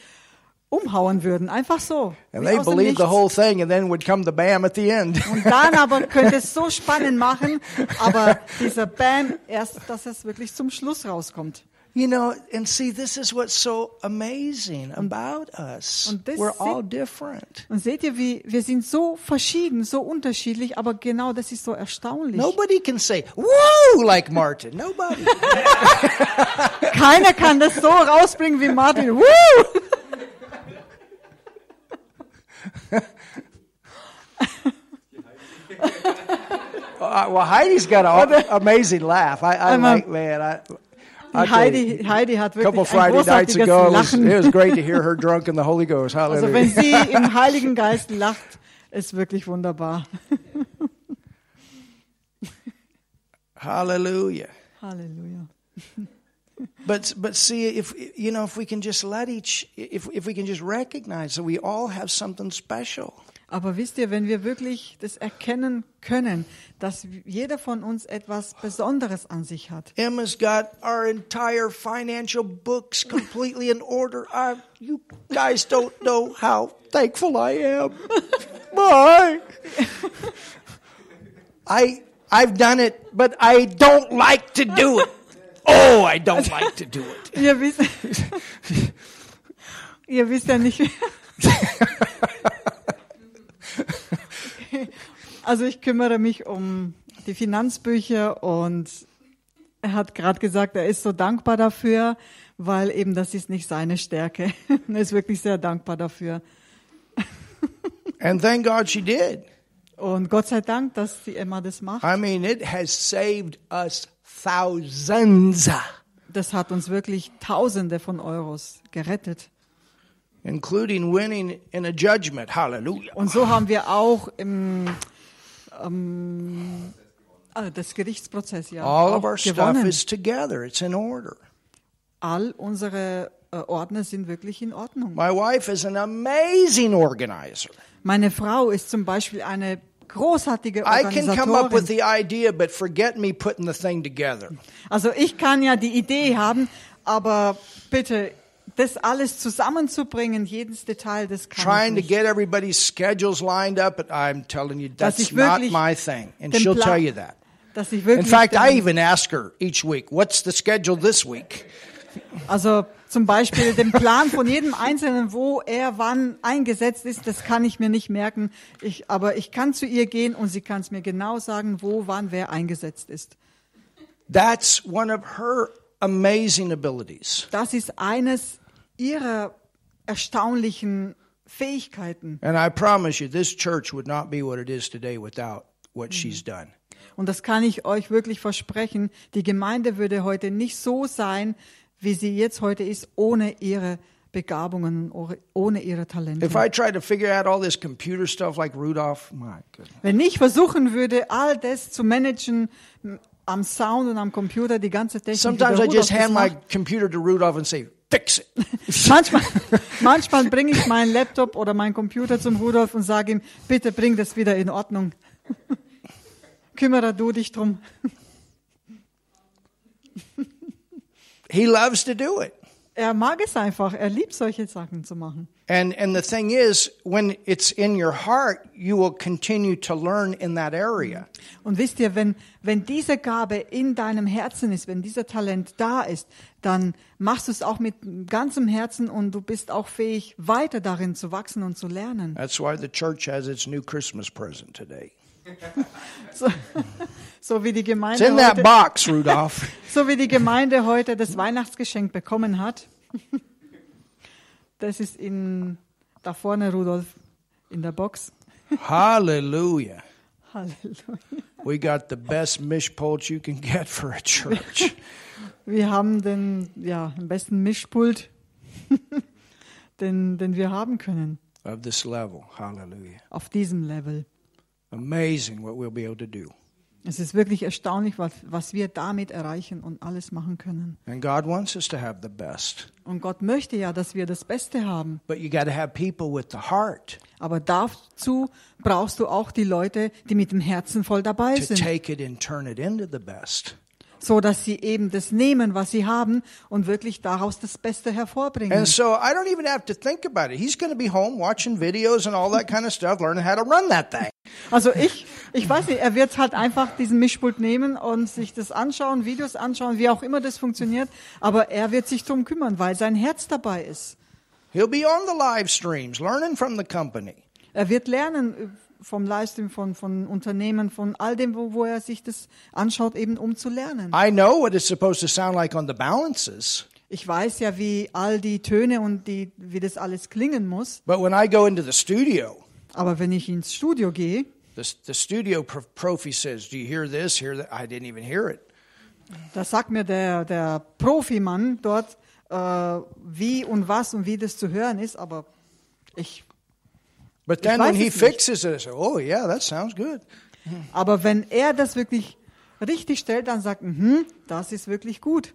umhauen würden. Einfach so. and wie they aus dem believed the Nichts. whole thing, and then would come the bam at the end. Und dann aber könnte es so spannend machen, aber dieser Bam, erst, dass es wirklich zum Schluss rauskommt. You know, and see, this is what's so amazing about us. We're all different. Und seht ihr, wie wir sind so verschieden, so unterschiedlich, aber genau das ist so erstaunlich. Nobody can say "woo" like Martin. Nobody. Keiner kann das so rausbringen wie Martin. Woo! Well, Heidi's got an amazing laugh. I, I like man. I, I Heidi, Heidi hat a couple wirklich ein Friday nights ago, it was, it was great to hear her drunk in the Holy Ghost. Hallelujah. Also Hallelujah. wenn sie im Heiligen Geist lacht, ist wirklich wunderbar. Hallelujah. Halleluja. But but see if you know if we can just let each if if we can just recognize that we all have something special. Aber wisst ihr, wenn wir wirklich das erkennen können, dass jeder von uns etwas Besonderes an sich hat. Emma's got our entire financial books completely in order. I, you guys don't know how thankful I am. Bye. I I've done it, but I don't like to do it. Oh, I don't like to do it. Ihr wisst, ihr wisst ja nicht. Also ich kümmere mich um die Finanzbücher und er hat gerade gesagt, er ist so dankbar dafür, weil eben das ist nicht seine Stärke. Er ist wirklich sehr dankbar dafür. And thank God she did. Und Gott sei Dank, dass die Emma das macht. I mean, it has saved us thousands, Das hat uns wirklich Tausende von Euros gerettet. including winning in a judgment. Hallelujah. Und so haben wir auch im ähm, ah, das Gerichtsprozess ja All of our stuff gewonnen. is together. It's in order. All unsere äh, Ordner sind wirklich in Ordnung. My wife is an amazing organizer. Meine Frau ist zum Beispiel eine großartige I can come up with Organisatorin. the idea, but forget me putting the thing together. Also ich kann ja die Idee haben, aber bitte das alles zusammenzubringen, jedes Detail, das kann Trying to ich nicht. get everybody's schedules lined up, but I'm telling you, that's ich not wirklich my thing. And den she'll Plan- tell you that. Dass ich In wirklich fact, I den- even ask her each week, what's the schedule this week? Also zum Beispiel den Plan von jedem Einzelnen, wo er wann eingesetzt ist, das kann ich mir nicht merken. Ich, aber ich kann zu ihr gehen und sie kann es mir genau sagen, wo, wann, wer eingesetzt ist. That's one of her amazing abilities. Das ist eines ihrer erstaunlichen Fähigkeiten. And I promise you, this church would not be what it is today without what she's done. Und das kann ich euch wirklich versprechen. Die Gemeinde würde heute nicht so sein, wie sie jetzt heute ist, ohne ihre Begabungen, ohne ihre Talente. If I tried to figure out all this computer stuff like Rudolph, my goodness. Wenn ich versuchen würde, all das zu managen am Sound und am Computer, die ganze Technik, Sometimes I just hand my computer to Rudolph and say, it. manchmal, manchmal bringe ich meinen Laptop oder meinen Computer zum Rudolf und sage ihm, bitte bring das wieder in Ordnung. Kümmere du dich drum. He loves to do it. Er mag es einfach, er liebt solche Sachen zu machen. And and the thing is, when it's in your heart, you will continue to learn in that area. Und wisst ihr, wenn, wenn diese Gabe in deinem Herzen ist, wenn dieser Talent da ist, dann machst du es auch mit ganzem Herzen und du bist auch fähig, weiter darin zu wachsen und zu lernen. That's why the church has its new Christmas present today. So, so wie die It's Gemeinde in that heute, box, Rudolph. so wie die Gemeinde heute das Weihnachtsgeschenk bekommen hat. Das ist in da vorne Rudolf in der Box. Hallelujah. Halleluja. We got the best mishpult you can get for a church. Wir haben den ja den besten Mischpult, den den wir haben können of this level. Hallelujah. auf diesem Level. Amazing what we'll be able to do. Es ist wirklich erstaunlich, was, was wir damit erreichen und alles machen können. And God wants us to have the best. Und Gott möchte ja, dass wir das Beste haben. But you got to have people with the heart Aber dazu brauchst du auch die Leute, die mit dem Herzen voll dabei to sind, take it and turn it into the best. So dass sie eben das nehmen, was sie haben und wirklich daraus das Beste hervorbringen. And so I don't even have to think about it. He's going to be home watching videos and all that kind of stuff, learning how to run that thing. Also ich, ich weiß nicht, er wird halt einfach diesen Mischpult nehmen und sich das anschauen, Videos anschauen, wie auch immer das funktioniert. Aber er wird sich drum kümmern, weil sein Herz dabei ist. He'll be on the live streams, learning from the company. Er wird lernen vom Livestream, von, von Unternehmen, von all dem, wo, wo er sich das anschaut, eben um zu lernen. I know what it's supposed to sound like on the balances, Ich weiß ja, wie all die Töne und die, wie das alles klingen muss. but when I go into the studio, Aber wenn ich ins Studio gehe, the, the studio pro- profi says, "Do you hear this? Hear that?" I didn't even hear it. Da sagt mir der, der Profimann dort, äh, wie und was und wie das zu hören ist, aber ich, But then when he fixes it, I say, oh, yeah, that sounds good. aber wenn er das wirklich richtig stellt, dann sagt, mhm, das ist wirklich gut.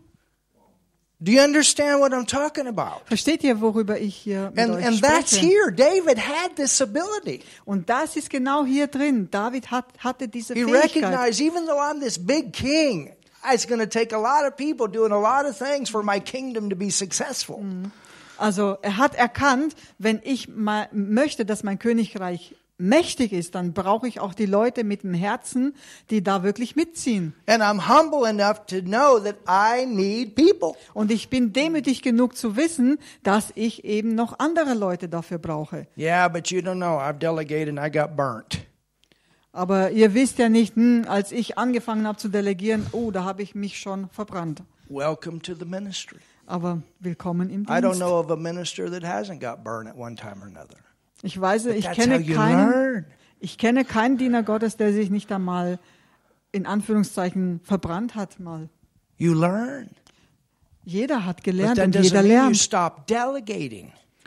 Do you understand what I'm talking about? Versteht ihr, worüber ich hier mit And, euch and that's here. David had this ability. Und das ist genau hier drin. David hat, hatte diese He Fähigkeit. recognized, even though I'm this big king, it's going to take a lot of people doing a lot of things for my kingdom to be successful. Also er hat erkannt, wenn ich mal möchte, dass mein Königreich mächtig ist, dann brauche ich auch die Leute mit dem Herzen, die da wirklich mitziehen. And I'm humble enough to know that I need people. Und ich bin demütig genug zu wissen, dass ich eben noch andere Leute dafür brauche. Yeah, but you don't know. I've delegated and I got burnt. Aber ihr wisst ja nicht, hm, als ich angefangen habe zu delegieren, oh, da habe ich mich schon verbrannt. Welcome to the ministry. Aber willkommen im I don't Dienst. know of a minister that hasn't got burned at one time or another. Ich weiß, ich kenne you keinen, ich kenne keinen Diener Gottes, der sich nicht einmal in Anführungszeichen verbrannt hat mal. You learn. Jeder hat gelernt und jeder lernt.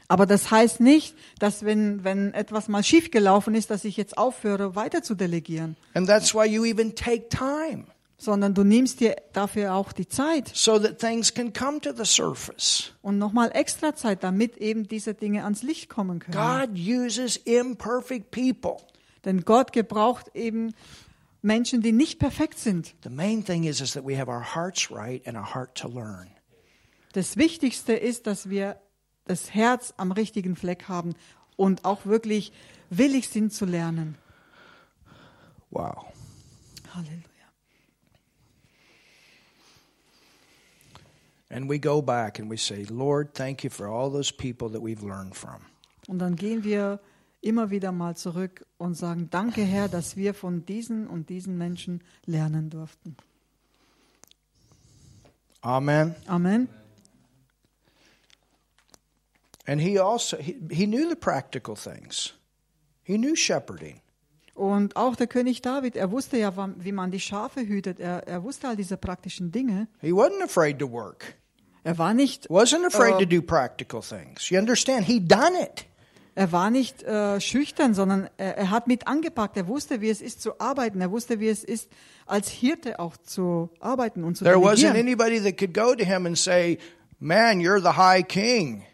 Aber das heißt nicht, dass wenn, wenn etwas mal schiefgelaufen ist, dass ich jetzt aufhöre, weiter zu delegieren, And that's why you even take time sondern du nimmst dir dafür auch die Zeit so that things can come to the surface. und nochmal extra Zeit, damit eben diese Dinge ans Licht kommen können. God uses imperfect people. Denn Gott gebraucht eben Menschen, die nicht perfekt sind. The main thing is, is that we have our hearts right and a heart to learn. Das Wichtigste ist, dass wir das Herz am richtigen Fleck haben und auch wirklich willig sind zu lernen. Wow. Halleluja. And we go back and we say, Lord, thank you for all those people that we've learned from. Und dann gehen wir immer wieder mal zurück und sagen, danke Herr, dass wir von diesen und diesen Menschen lernen durften. Amen. Amen. And he also he, he knew the practical things. He knew shepherding. Und auch der König David, er wusste ja, wie man die Schafe hütet. Er, er wusste all diese praktischen Dinge. He wasn't afraid to work. Er war nicht, Wasn't afraid to do practical things. You understand? He done it. er war nicht äh, schüchtern, sondern er, er hat mit angepackt. Er wusste, wie es ist zu arbeiten. Er wusste, wie es ist, als Hirte auch zu arbeiten und zu There wasn't delegieren. anybody that could go to him and say, "Man, you're the high king."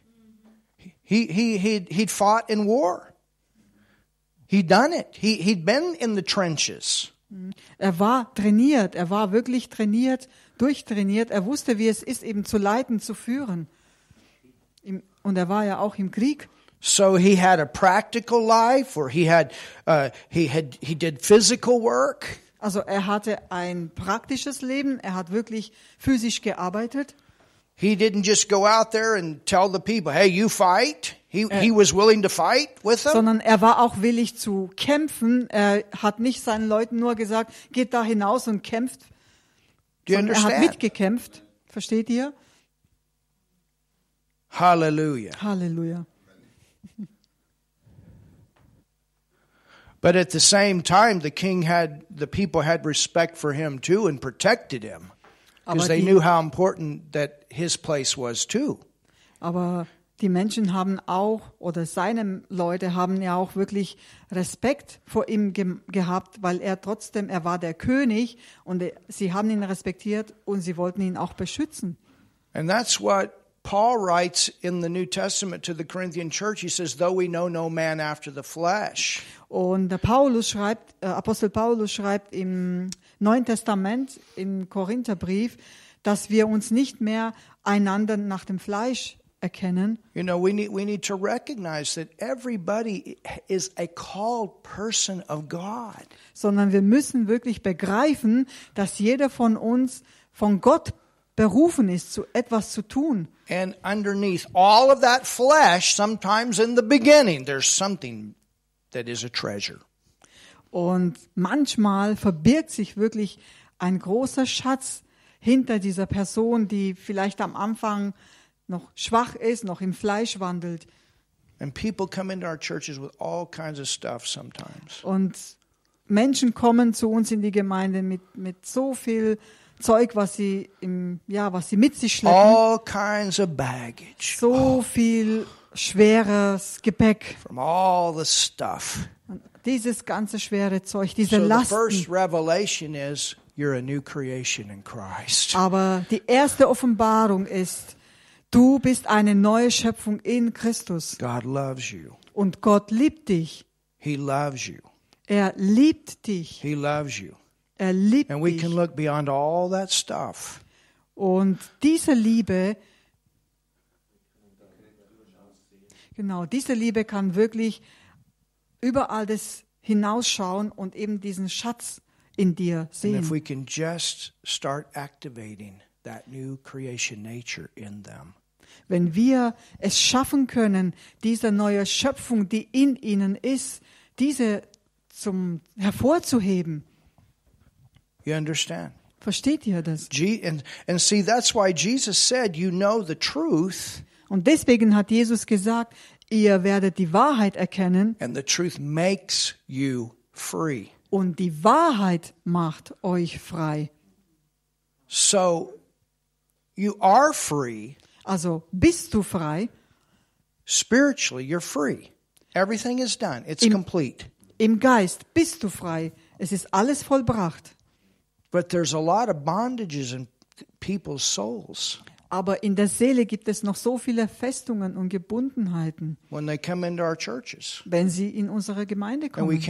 He he he he'd fought in war. He'd done it. He he'd been in the trenches. Er war trainiert, er war wirklich trainiert, durchtrainiert. Er wusste, wie es ist, eben zu leiten, zu führen. Und er war ja auch im Krieg. So he had a practical life, where he had uh, he had he did physical work. Also er hatte ein praktisches Leben, er hat wirklich physisch gearbeitet. He didn't just go out there and tell the people, "Hey, you fight." He he was willing to fight with them. sondern er war auch willig zu kämpfen. Er hat nicht seinen Leuten nur gesagt, geht da hinaus und kämpft, Sondern er hat mitgekämpft. Versteht ihr? Hallelujah. Halleluja. But at the same time, the king had the people had respect for him too and protected him because they knew how important that his place was too. Aber die Menschen haben auch, oder seine Leute haben ja auch wirklich Respekt vor ihm ge gehabt, weil er trotzdem, er war der König und er, sie haben ihn respektiert und sie wollten ihn auch beschützen. And that's what Paul writes in the New Testament to the Corinthian church. He says, "Though we know no man after the flesh, Und Paulus schreibt, äh, Apostel Paulus schreibt im Neuen Testament, im Korintherbrief, dass wir uns nicht mehr einander nach dem Fleisch erkennen, you know, we need we need to recognize that everybody is a called person of God." sondern wir müssen wirklich begreifen, dass jeder von uns von Gott berufen ist, zu etwas zu tun. And underneath all of that flesh, sometimes in the beginning, there's something that is a treasure. Und manchmal verbirgt sich wirklich ein großer Schatz hinter dieser Person, die vielleicht am Anfang noch schwach ist, noch im Fleisch wandelt. And people come into our churches with all kinds of stuff sometimes. Und Menschen kommen zu uns in die Gemeinde mit, mit so viel Zeug, was sie im, ja, was sie mit sich schleppen. all kinds of baggage So viel schweres Gepäck. from all the stuff. Und dieses ganze schwere Zeug, diese So the Lasten. first revelation is you're a new creation in Christ. Aber die erste Offenbarung ist, du bist eine neue Schöpfung in Christus. God loves you. Und Gott liebt dich. He loves you. Er liebt dich. He loves you. Er liebt And we dich. can look beyond all that stuff Und diese Liebe, genau, diese Liebe kann wirklich über all das hinausschauen und eben diesen Schatz in dir sehen. That new creation nature in them, Wenn wir es schaffen können, diese neue Schöpfung, die in ihnen ist, diese zum hervorzuheben. you understand? Versteht ihr das? Je- and, and see, that's why Jesus said, You know the truth, Und deswegen hat Jesus gesagt, ihr werdet die Wahrheit erkennen and the truth makes you free. und die Wahrheit macht euch frei. So you are free. Also bist du frei. Spiritually, you're free. Everything is done, it's Im- complete. Im Geist bist du frei. Es ist alles vollbracht. But there's a lot of bondages in people's souls Aber in der Seele gibt es noch so viele Festungen und Gebundenheiten, when they come into our churches. wenn sie in unsere Gemeinde And we kommen.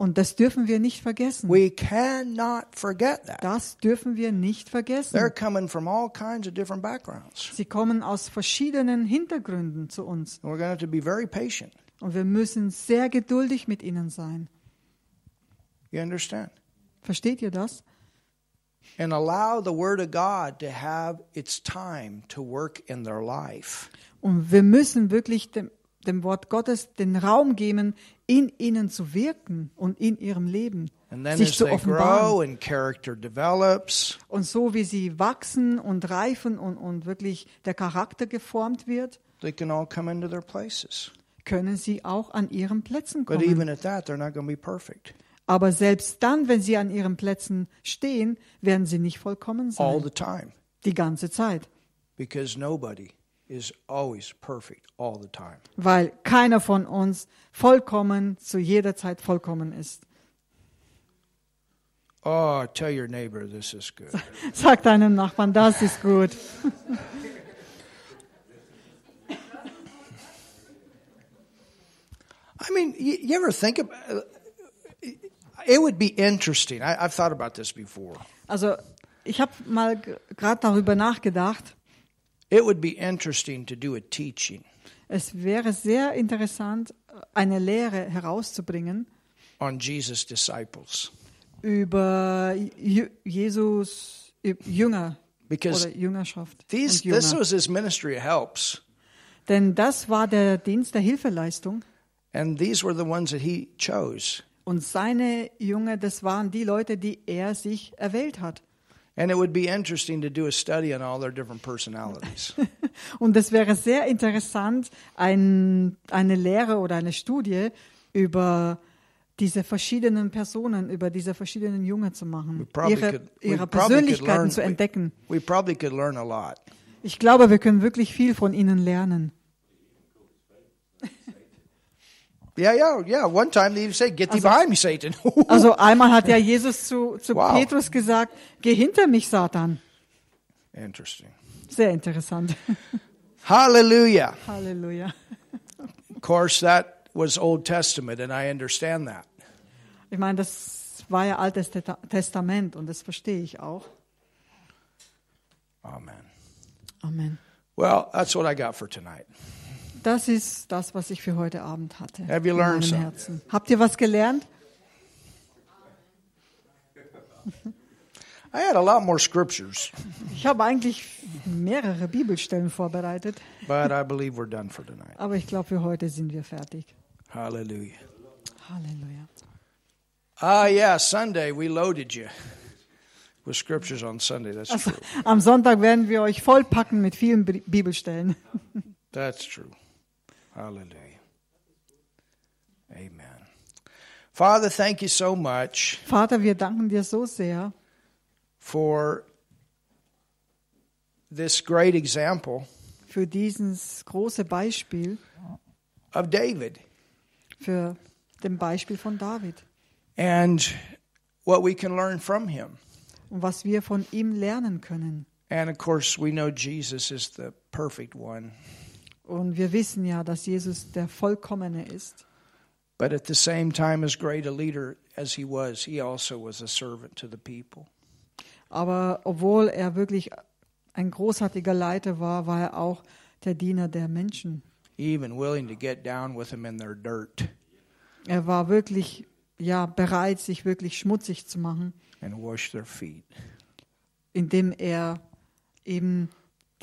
Und das dürfen wir nicht vergessen. We cannot forget that. Das dürfen wir nicht They're vergessen. coming from all kinds of different backgrounds. Sie kommen aus verschiedenen Hintergründen zu uns. And we're going to have to be very patient. Und wir müssen sehr geduldig mit ihnen sein. You understand? Versteht ihr das? And allow the Word of God to have its time to work in their life. Und wir müssen wirklich dem, dem Wort Gottes den Raum geben, in ihnen zu wirken und in ihrem Leben, sich zu offenbaren. Und so wie sie wachsen und reifen und, und wirklich der Charakter geformt wird, können sie auch an ihren Plätzen kommen. Aber selbst dann, wenn sie an ihren Plätzen stehen, werden sie nicht vollkommen all sein. the time Die ganze Zeit. because nobody is always perfect all the time. Weil keiner von uns vollkommen zu jeder Zeit vollkommen ist. Oh, tell your neighbor this is good. Sag deinem Nachbarn, das ist gut. I mean, you, you ever think about it? Would be interesting. I, I've thought about this before. Also ich habe mal gerade darüber nachgedacht. It would be interesting to do a teaching Es wäre sehr interessant, eine Lehre herauszubringen on Jesus' disciples über Ju- Jesus Jünger because oder Jüngerschaft these und this Jünger. was his ministry of helps, Denn das war der Dienst der Hilfeleistung and these were the ones that he chose. und seine Jünger, das waren die Leute, die er sich erwählt hat. And it would be interesting to do a study on all their different personalities. Und es wäre sehr interessant, ein, eine Lehre oder eine Studie über diese verschiedenen Personen, über diese verschiedenen Jünger zu machen, ihre, could- we ihre Persönlichkeiten learn- zu entdecken. we lot. Ich glaube, wir können wirklich viel von ihnen lernen. Yeah, yeah, yeah. One time they say, "Get thee behind me, Satan." Also einmal hat ja Jesus zu, zu Wow. Petrus gesagt, geh hinter mich, Satan. Interesting. Sehr interessant. Hallelujah. Halleluja. Of course, that was Old Testament, and I understand that. Ich meine, das war ja Altes Testament und das verstehe ich auch. Amen. Amen. Well, that's what I got for tonight. Das ist das, was ich für heute Abend hatte. Have you learned something? Habt ihr was gelernt? I had a lot more scriptures, Ich habe eigentlich mehrere Bibelstellen vorbereitet, but I believe we're done for tonight. aber ich glaube, für heute sind wir fertig. Hallelujah. Halleluja. Ah, yeah, Sunday we loaded you with scriptures on Sunday. That's Also, true. am Sonntag werden wir euch vollpacken mit vielen Bi- Bibelstellen. That's true. Hallelujah. Amen. Father, thank you so much Vater, wir danken dir so sehr for this great example für dieses große Beispiel, of David für dem Beispiel von David and what we can learn from him. und was wir von ihm lernen können. And of course, we know Jesus is the perfect one. Und wir wissen ja, dass Jesus der Vollkommene ist. But at the same time, as great a leader as he was, he also was a servant to the people. Aber obwohl er wirklich ein großartiger Leiter war, war er auch der Diener der Menschen. Even willing to get down with them in their dirt Er war wirklich ja bereit, sich wirklich schmutzig zu machen, and wash their feet. indem er eben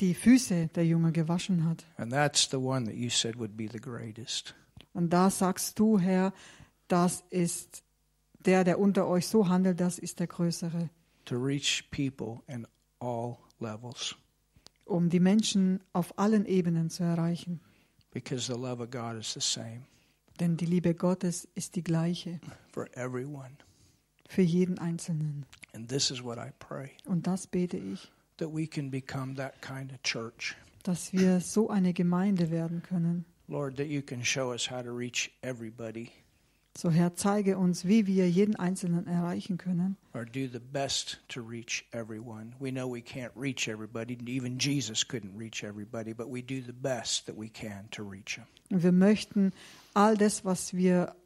die Füße der Jünger gewaschen hat. And that's the one that you said would be the greatest. Und da sagst du, Herr, das ist der, der unter euch so handelt, das ist der Größere, To reach people in all levels. um die Menschen auf allen Ebenen zu erreichen. Because the love of God is the same Denn die Liebe Gottes ist die gleiche for everyone. für jeden Einzelnen. And this is what I pray Und das bete ich, that we can become that kind of church. dass wir so eine Gemeinde werden können. Lord, that you can show us how to reach everybody So Herr, zeige uns, wie wir jeden Einzelnen erreichen können. or do the best to reach everyone. We know we can't reach everybody. Even Jesus couldn't reach everybody, but we do the best that we can to reach them. Und wir möchten all das, was wir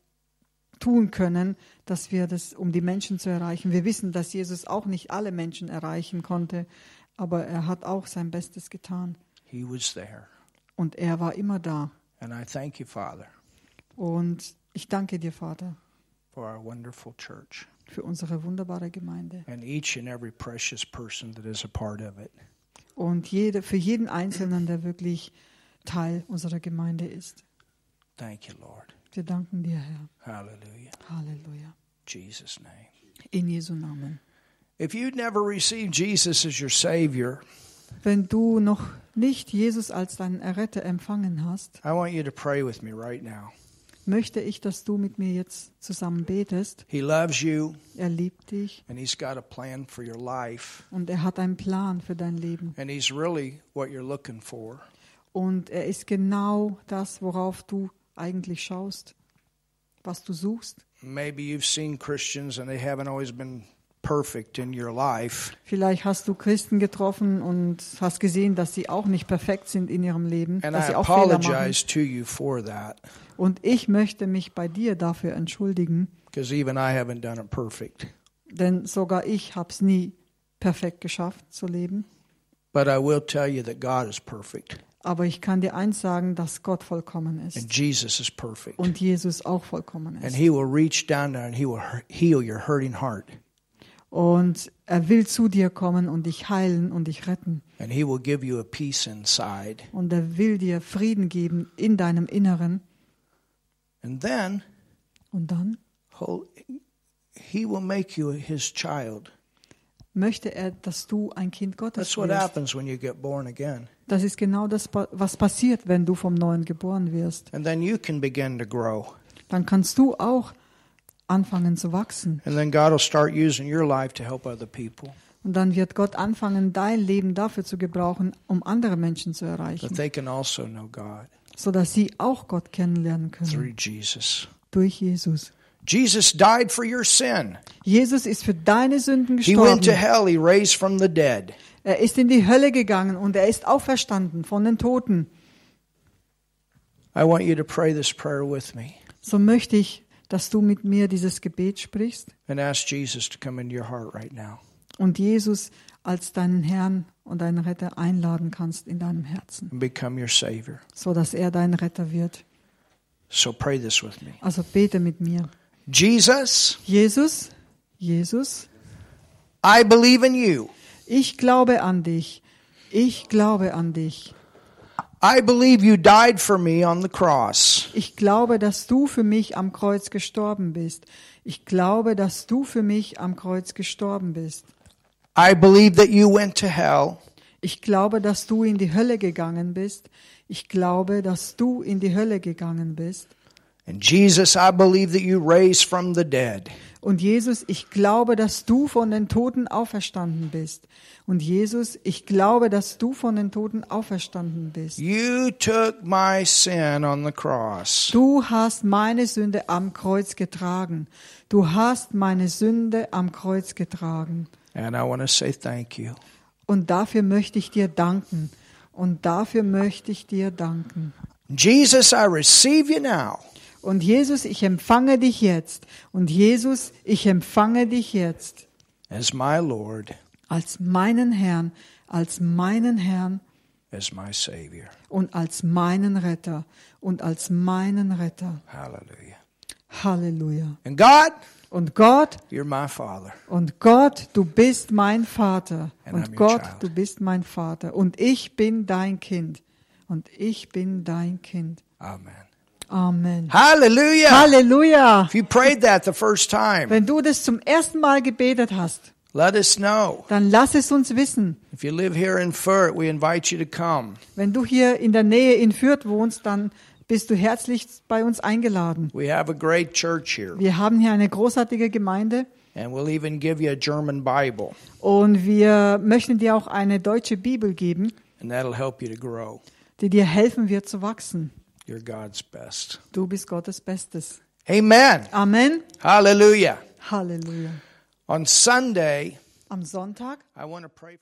tun können, dass wir das, um die Menschen zu erreichen. Wir wissen, dass Jesus auch nicht alle Menschen erreichen konnte, aber er hat auch sein Bestes getan. He was there. Und er war immer da. And I thank you, Father, Und ich danke dir, Vater, for our wonderful church für unsere wunderbare Gemeinde. and each and every precious person that is a part of it. Und jede, für jeden Einzelnen, der wirklich Teil unserer Gemeinde ist. Thank you, Lord. Wir danken dir, Herr. Hallelujah. Halleluja. Jesus' name. In Jesu Namen. If you'd never received Jesus as your Savior, Wenn du noch nicht Jesus als deinen Erretter empfangen hast, I want you to pray with me right now. möchte ich, dass du mit mir jetzt zusammen betest. He loves you, Er liebt dich and He's got a plan for your life, und er hat einen Plan für dein Leben. and He's really what you're looking for. Und er ist genau das, worauf du eigentlich schaust, was du suchst. Maybe you've seen Christians and they haven't always been perfect in your life. Vielleicht hast du Christen getroffen und hast gesehen, dass sie auch nicht perfekt sind in ihrem Leben, And dass I sie auch Fehler machen. to you for that Und ich möchte mich bei dir dafür entschuldigen, even I haven't done it perfect. denn sogar ich habe es nie perfekt geschafft zu leben. But I will tell you that God is perfect Aber ich kann dir eins sagen, dass Gott vollkommen and ist Jesus is perfect. und Jesus auch vollkommen And ist. He will reach down there and He will heal your hurting heart. Und er will zu dir kommen und dich heilen und dich retten. And He will give you a peace inside. Und er will dir Frieden geben in deinem Inneren. And then Und dann he'll- He will make you His child. möchte er, dass du ein Kind Gottes That's what wirst. happens when you get born again. Das ist genau das, was passiert, wenn du vom Neuen geboren wirst. And then you can begin to grow. Dann kannst du auch anfangen zu wachsen. And then God will start using your life to help other people. Und dann wird Gott anfangen, dein Leben dafür zu gebrauchen, um andere Menschen zu erreichen, they can also know God sie auch Gott kennenlernen können through Jesus. durch Jesus. Jesus died for your sin. Jesus ist für deine Sünden He went to gestorben. hell. He raised from the dead. Er ist in die Hölle gegangen und er ist auferstanden von den Toten. I want you to pray this prayer with me So möchte ich, dass du mit mir dieses Gebet sprichst and ask Jesus to come into your heart right now. und Jesus als deinen Herrn und deinen Retter einladen kannst in deinem Herzen, and become your Savior. so dass er dein Retter wird. So pray this with me. Also bete mit mir. Jesus, Jesus, Jesus, I believe in you. ich glaube an dich. Ich glaube an dich. I believe you died for me on the cross. Ich glaube, dass du für mich am Kreuz gestorben bist. Ich glaube, dass du für mich am Kreuz gestorben bist. I believe that you went to hell Ich glaube, dass du in die Hölle gegangen bist. Ich glaube, dass du in die Hölle gegangen bist. And Jesus, I believe that you raised from the dead. Und Jesus, ich glaube, dass du von den Toten auferstanden bist. Und Jesus, ich glaube, dass du von den Toten auferstanden bist. You took my sin on the cross. Du hast meine Sünde am Kreuz getragen. Du hast meine Sünde am Kreuz getragen. And I want to say thank you. Und dafür möchte ich dir danken. Und dafür möchte ich dir danken. Jesus, I receive you now Und Jesus, ich empfange dich jetzt. Und Jesus, ich empfange dich jetzt as my Lord, als meinen Herrn, als meinen Herrn as my Savior. und als meinen Retter und als meinen Retter. Hallelujah. Halleluja. And God, Und Gott, you're my Father. und Gott, du bist mein Vater. And I'm Und your Gott, du bist mein Vater. Und ich bin dein Kind. Und ich bin dein Kind. Amen. Amen. Hallelujah. Halleluja. If you prayed that the first time, Wenn du das zum ersten Mal gebetet hast, let us know. dann lass es uns wissen. If you live here in Furt, we invite you to come. Wenn du hier in der Nähe in Fürth wohnst, dann bist du herzlich bei uns eingeladen. We have a great church here, Wir haben hier eine großartige Gemeinde and we'll even give you a German Bible, und wir möchten dir auch eine deutsche Bibel geben, and that'll help you to grow. die dir helfen wird zu wachsen. You're God's best. Du bist Gottes Bestes. Amen. Amen. Hallelujah. Hallelujah. On Sunday, Am Sonntag I want to pray.